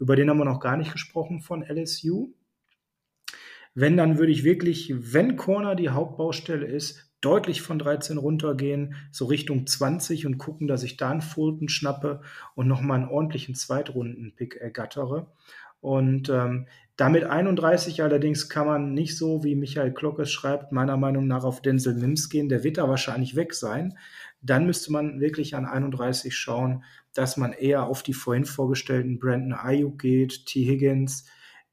Über den haben wir noch gar nicht gesprochen von LSU. Wenn, dann würde ich wirklich, wenn Corner die Hauptbaustelle ist, deutlich von 13 runtergehen, so Richtung 20 und gucken, dass ich da einen Fulton schnappe und nochmal einen ordentlichen Zweitrunden-Pick ergattere. Und ähm, damit 31 allerdings kann man nicht so, wie Michael Klockes schreibt, meiner Meinung nach auf Denzel Mims gehen. Der wird da wahrscheinlich weg sein. Dann müsste man wirklich an 31 schauen, dass man eher auf die vorhin vorgestellten Brandon Ayuk geht, T. Higgins,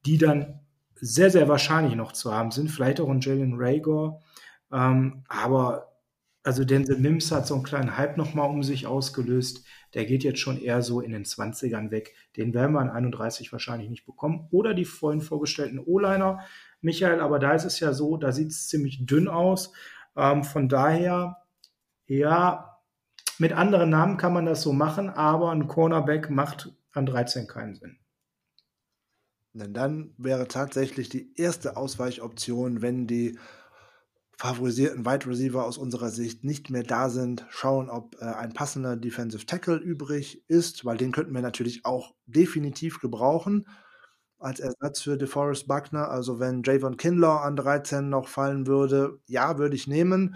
die dann sehr, sehr wahrscheinlich noch zu haben sind. Vielleicht auch ein Jalen Rager. Ähm, aber also Denzel Mims hat so einen kleinen Hype nochmal um sich ausgelöst. Der geht jetzt schon eher so in den 20ern weg. Den werden wir an 31 wahrscheinlich nicht bekommen. Oder die vorhin vorgestellten O-Liner. Michael, aber da ist es ja so, da sieht es ziemlich dünn aus. Ähm, von daher, ja, mit anderen Namen kann man das so machen, aber ein Cornerback macht an 13 keinen Sinn. Denn dann wäre tatsächlich die erste Ausweichoption, wenn die favorisierten Wide Receiver aus unserer Sicht nicht mehr da sind, schauen, ob äh, ein passender Defensive Tackle übrig ist, weil den könnten wir natürlich auch definitiv gebrauchen als Ersatz für DeForest Buckner. Also wenn Javon Kinlaw an 13 noch fallen würde, ja, würde ich nehmen.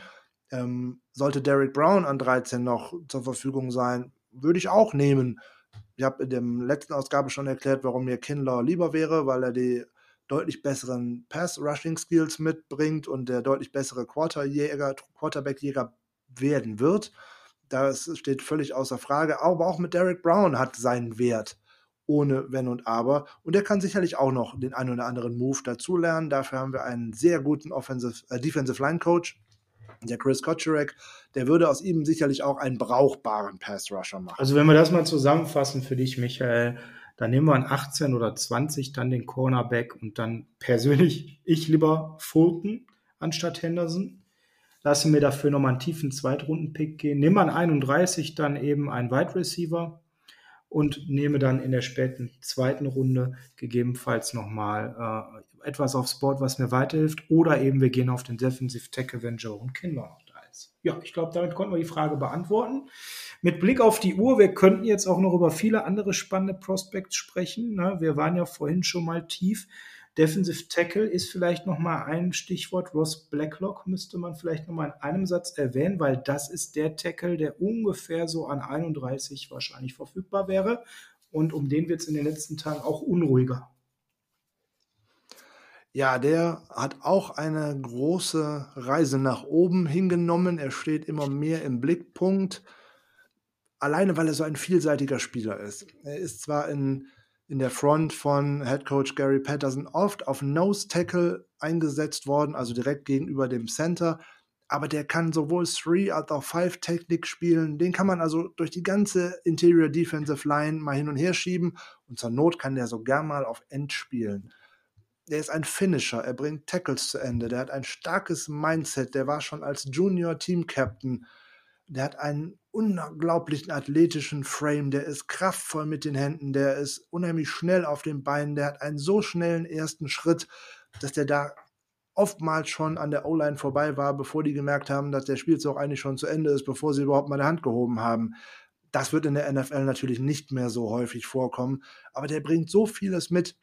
Ähm, sollte Derek Brown an 13 noch zur Verfügung sein, würde ich auch nehmen. Ich habe in der letzten Ausgabe schon erklärt, warum mir Kinlaw lieber wäre, weil er die deutlich besseren Pass-Rushing-Skills mitbringt und der deutlich bessere Quarterback-Jäger werden wird. Das steht völlig außer Frage. Aber auch mit Derek Brown hat seinen Wert ohne Wenn und Aber. Und er kann sicherlich auch noch den einen oder anderen Move dazulernen. Dafür haben wir einen sehr guten Offensive, äh, Defensive Line Coach, der Chris Kotcherek. Der würde aus ihm sicherlich auch einen brauchbaren Pass Rusher machen. Also wenn wir das mal zusammenfassen für dich, Michael, Dann nehmen wir an 18 oder 20 dann den Cornerback und dann persönlich ich lieber Fulton anstatt Henderson. Lasse mir dafür nochmal einen tiefen Zweitrunden-Pick gehen. Nehme an 31 dann eben einen Wide Receiver und nehme dann in der späten zweiten Runde gegebenenfalls nochmal äh, etwas aufs Board, was mir weiterhilft. Oder eben wir gehen auf den Defensive Tackle, wenn Joe Kinlaw noch da. Ja, ich glaube, damit konnten wir die Frage beantworten. Mit Blick auf die Uhr, wir könnten jetzt auch noch über viele andere spannende Prospects sprechen. Ne? Wir waren ja vorhin schon mal tief. Defensive Tackle ist vielleicht noch mal ein Stichwort. Ross Blacklock müsste man vielleicht noch mal in einem Satz erwähnen, weil das ist der Tackle, der ungefähr so an 31 wahrscheinlich verfügbar wäre. Und um den wird es in den letzten Tagen auch unruhiger. Ja, der hat auch eine große Reise nach oben hingenommen. Er steht immer mehr im Blickpunkt. Alleine, weil er so ein vielseitiger Spieler ist. Er ist zwar in in der Front von Head Coach Gary Patterson oft auf Nose Tackle eingesetzt worden, also direkt gegenüber dem Center. Aber der kann sowohl Three als auch Five Technik spielen. Den kann man also durch die ganze Interior Defensive Line mal hin und her schieben. Und zur Not kann der so gern mal auf End spielen. Der ist ein Finisher. Er bringt Tackles zu Ende. Der hat ein starkes Mindset. Der war schon als Junior Team Captain der hat einen unglaublichen athletischen Frame, der ist kraftvoll mit den Händen, der ist unheimlich schnell auf den Beinen, der hat einen so schnellen ersten Schritt, dass der da oftmals schon an der O-Line vorbei war, bevor die gemerkt haben, dass der Spielzug eigentlich schon zu Ende ist, bevor sie überhaupt mal eine Hand gehoben haben. Das wird in der NFL natürlich nicht mehr so häufig vorkommen, aber der bringt so vieles mit.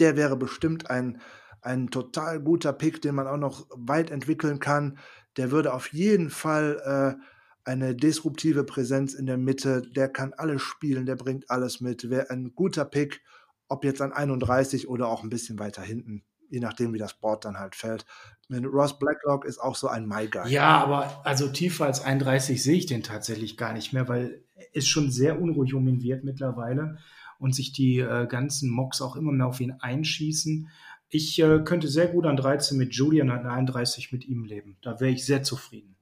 Der wäre bestimmt ein, ein total guter Pick, den man auch noch weit entwickeln kann der würde auf jeden Fall äh, eine disruptive Präsenz in der Mitte, der kann alles spielen, der bringt alles mit, wäre ein guter Pick, ob jetzt an 31 oder auch ein bisschen weiter hinten, je nachdem, wie das Board dann halt fällt. Mit Ross Blacklock ist auch so ein My Guy. Ja, aber also tiefer als 31 sehe ich den tatsächlich gar nicht mehr, weil es schon sehr unruhig um ihn wird mittlerweile und sich die äh, ganzen Mocks auch immer mehr auf ihn einschießen. Ich äh, könnte sehr gut an 13 mit Julian, an 31 mit ihm leben. Da wäre ich sehr zufrieden.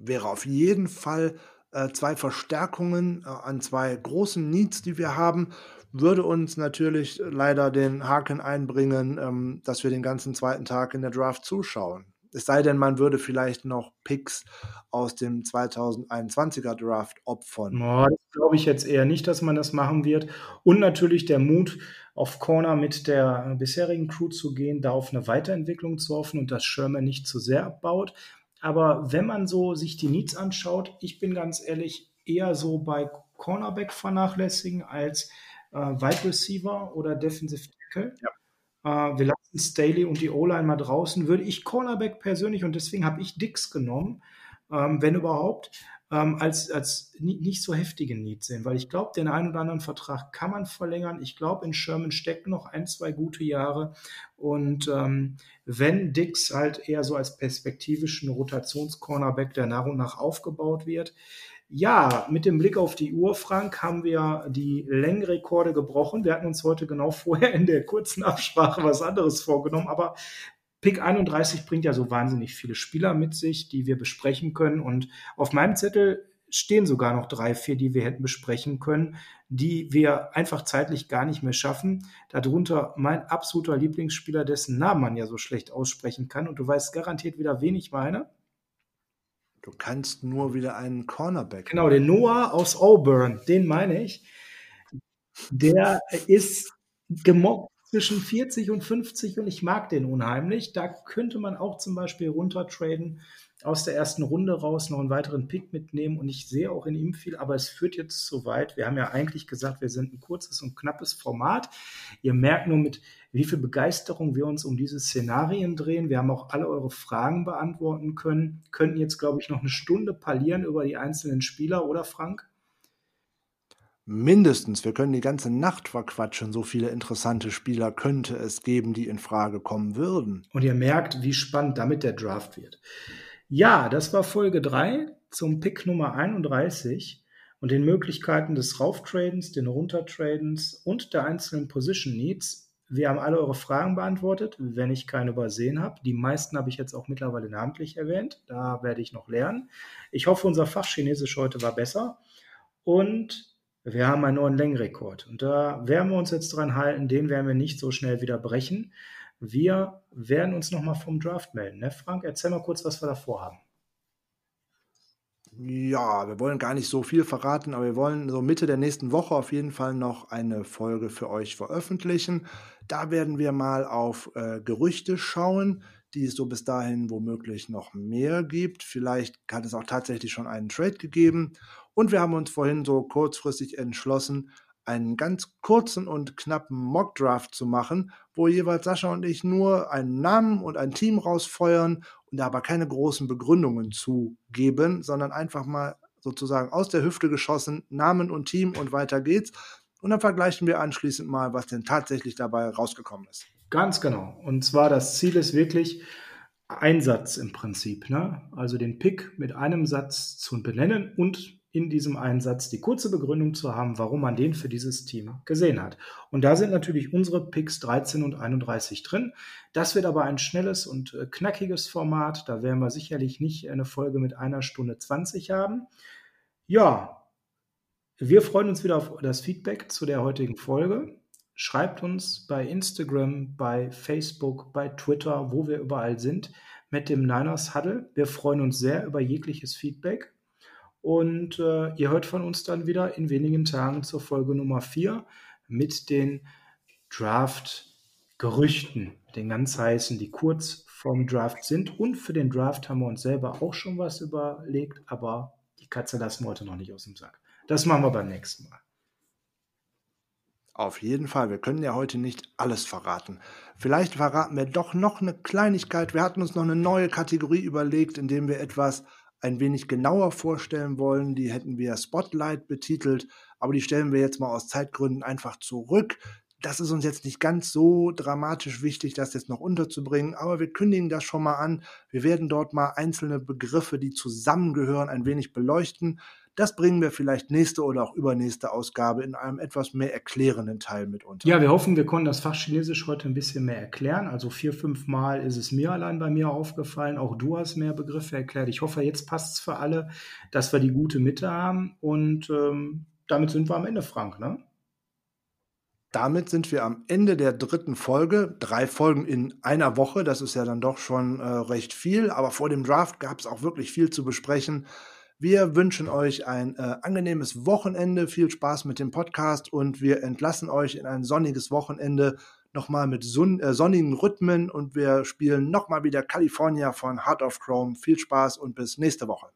Wäre auf jeden Fall äh, zwei Verstärkungen äh, an zwei großen Needs, die wir haben. Würde uns natürlich leider den Haken einbringen, ähm, dass wir den ganzen zweiten Tag in der Draft zuschauen. Es sei denn, man würde vielleicht noch Picks aus dem 2021er Draft opfern. Oh, das glaube ich jetzt eher nicht, dass man das machen wird. Und natürlich der Mut, auf Corner mit der bisherigen Crew zu gehen, da auf eine Weiterentwicklung zu hoffen und dass Sherman nicht zu sehr abbaut. Aber wenn man so sich die Needs anschaut, ich bin ganz ehrlich eher so bei Cornerback vernachlässigen als äh, Wide Receiver oder Defensive Tackle. Ja. Äh, wir lassen Staley und die O-Line mal draußen. Würde ich Cornerback persönlich, und deswegen habe ich Dix genommen, ähm, wenn überhaupt, ähm, als, als nicht so heftige Need sehen, weil ich glaube, den einen oder anderen Vertrag kann man verlängern. Ich glaube, in Sherman stecken noch ein, zwei gute Jahre. Und ähm, wenn Dix halt eher so als perspektivischen Rotationscornerback, der nach und nach aufgebaut wird, ja, mit dem Blick auf die Uhr, Frank, haben wir die Längenrekorde gebrochen. Wir hatten uns heute genau vorher in der kurzen Absprache was anderes vorgenommen, aber Pick 31 bringt ja so wahnsinnig viele Spieler mit sich, die wir besprechen können. Und auf meinem Zettel stehen sogar noch drei, vier, die wir hätten besprechen können, die wir einfach zeitlich gar nicht mehr schaffen. Darunter mein absoluter Lieblingsspieler, dessen Namen man ja so schlecht aussprechen kann. Und du weißt garantiert wieder, wen ich meine. Du kannst nur wieder einen Cornerback. Genau, den Noah aus Auburn, den meine ich. Der ist gemobbt zwischen 40 und 50 und ich mag den unheimlich. Da könnte man auch zum Beispiel runtertraden, aus der ersten Runde raus noch einen weiteren Pick mitnehmen und ich sehe auch in ihm viel, aber es führt jetzt zu weit. Wir haben ja eigentlich gesagt, wir sind ein kurzes und knappes Format. Ihr merkt nur, mit wie viel Begeisterung wir uns um diese Szenarien drehen. Wir haben auch alle eure Fragen beantworten können, könnten jetzt, glaube ich, noch eine Stunde parlieren über die einzelnen Spieler, oder Frank? Mindestens, wir können die ganze Nacht verquatschen. So viele interessante Spieler könnte es geben, die in Frage kommen würden. Und ihr merkt, wie spannend damit der Draft wird. Ja, das war Folge 3 zum Pick Nummer 31 und den Möglichkeiten des Rauftradens, den Runtertradens und der einzelnen Position Needs. Wir haben alle eure Fragen beantwortet, wenn ich keine übersehen habe. Die meisten habe ich jetzt auch mittlerweile namentlich erwähnt. Da werde ich noch lernen. Ich hoffe, unser Fach Chinesisch heute war besser. Und Wir haben einen neuen Längenrekord. Und da werden wir uns jetzt dran halten, den werden wir nicht so schnell wieder brechen. Wir werden uns nochmal vom Draft melden. Ne? Frank, erzähl mal kurz, was wir da vorhaben. Ja, wir wollen gar nicht so viel verraten, aber wir wollen so Mitte der nächsten Woche auf jeden Fall noch eine Folge für euch veröffentlichen. Da werden wir mal auf äh, Gerüchte schauen, die es so bis dahin womöglich noch mehr gibt. Vielleicht hat es auch tatsächlich schon einen Trade gegeben. Und wir haben uns vorhin so kurzfristig entschlossen, einen ganz kurzen und knappen Mockdraft zu machen, wo jeweils Sascha und ich nur einen Namen und ein Team rausfeuern und da aber keine großen Begründungen zugeben, sondern einfach mal sozusagen aus der Hüfte geschossen, Namen und Team und weiter geht's. Und dann vergleichen wir anschließend mal, was denn tatsächlich dabei rausgekommen ist. Ganz genau. Und zwar das Ziel ist wirklich Einsatz im Prinzip. Ne? Also den Pick mit einem Satz zu benennen und in diesem Einsatz die kurze Begründung zu haben, warum man den für dieses Team gesehen hat. Und da sind natürlich unsere Picks 13 und 31 drin. Das wird aber ein schnelles und äh, knackiges Format. Da werden wir sicherlich nicht eine Folge mit einer Stunde 20 haben. Ja, wir freuen uns wieder auf das Feedback zu der heutigen Folge. Schreibt uns bei Instagram, bei Facebook, bei Twitter, wo wir überall sind, mit dem Niners Huddle. Wir freuen uns sehr über jegliches Feedback. Und äh, ihr hört von uns dann wieder in wenigen Tagen zur Folge Nummer 4 mit den Draft-Gerüchten, den ganz heißen, die kurz vorm Draft sind. Und für den Draft haben wir uns selber auch schon was überlegt, aber die Katze lassen wir heute noch nicht aus dem Sack. Das machen wir beim nächsten Mal. Auf jeden Fall. Wir können ja heute nicht alles verraten. Vielleicht verraten wir doch noch eine Kleinigkeit. Wir hatten uns noch eine neue Kategorie überlegt, indem wir etwas ein wenig genauer vorstellen wollen. Die hätten wir Spotlight betitelt, aber die stellen wir jetzt mal aus Zeitgründen einfach zurück. Das ist uns jetzt nicht ganz so dramatisch wichtig, das jetzt noch unterzubringen, aber wir kündigen das schon mal an. Wir werden dort mal einzelne Begriffe, die zusammengehören, ein wenig beleuchten. Das bringen wir vielleicht nächste oder auch übernächste Ausgabe in einem etwas mehr erklärenden Teil mit unter. Ja, wir hoffen, wir konnten das Fach Chinesisch heute ein bisschen mehr erklären. Also vier, fünf Mal ist es mir allein bei mir aufgefallen. Auch du hast mehr Begriffe erklärt. Ich hoffe, jetzt passt es für alle, dass wir die gute Mitte haben. Und ähm, damit sind wir am Ende, Frank, ne? Damit sind wir am Ende der dritten Folge. Drei Folgen in einer Woche, das ist ja dann doch schon äh, recht viel. Aber vor dem Draft gab es auch wirklich viel zu besprechen. Wir wünschen euch ein äh, angenehmes Wochenende, viel Spaß mit dem Podcast und wir entlassen euch in ein sonniges Wochenende nochmal mit son äh, sonnigen Rhythmen und wir spielen nochmal wieder California von Heart of Chrome. Viel Spaß und bis nächste Woche.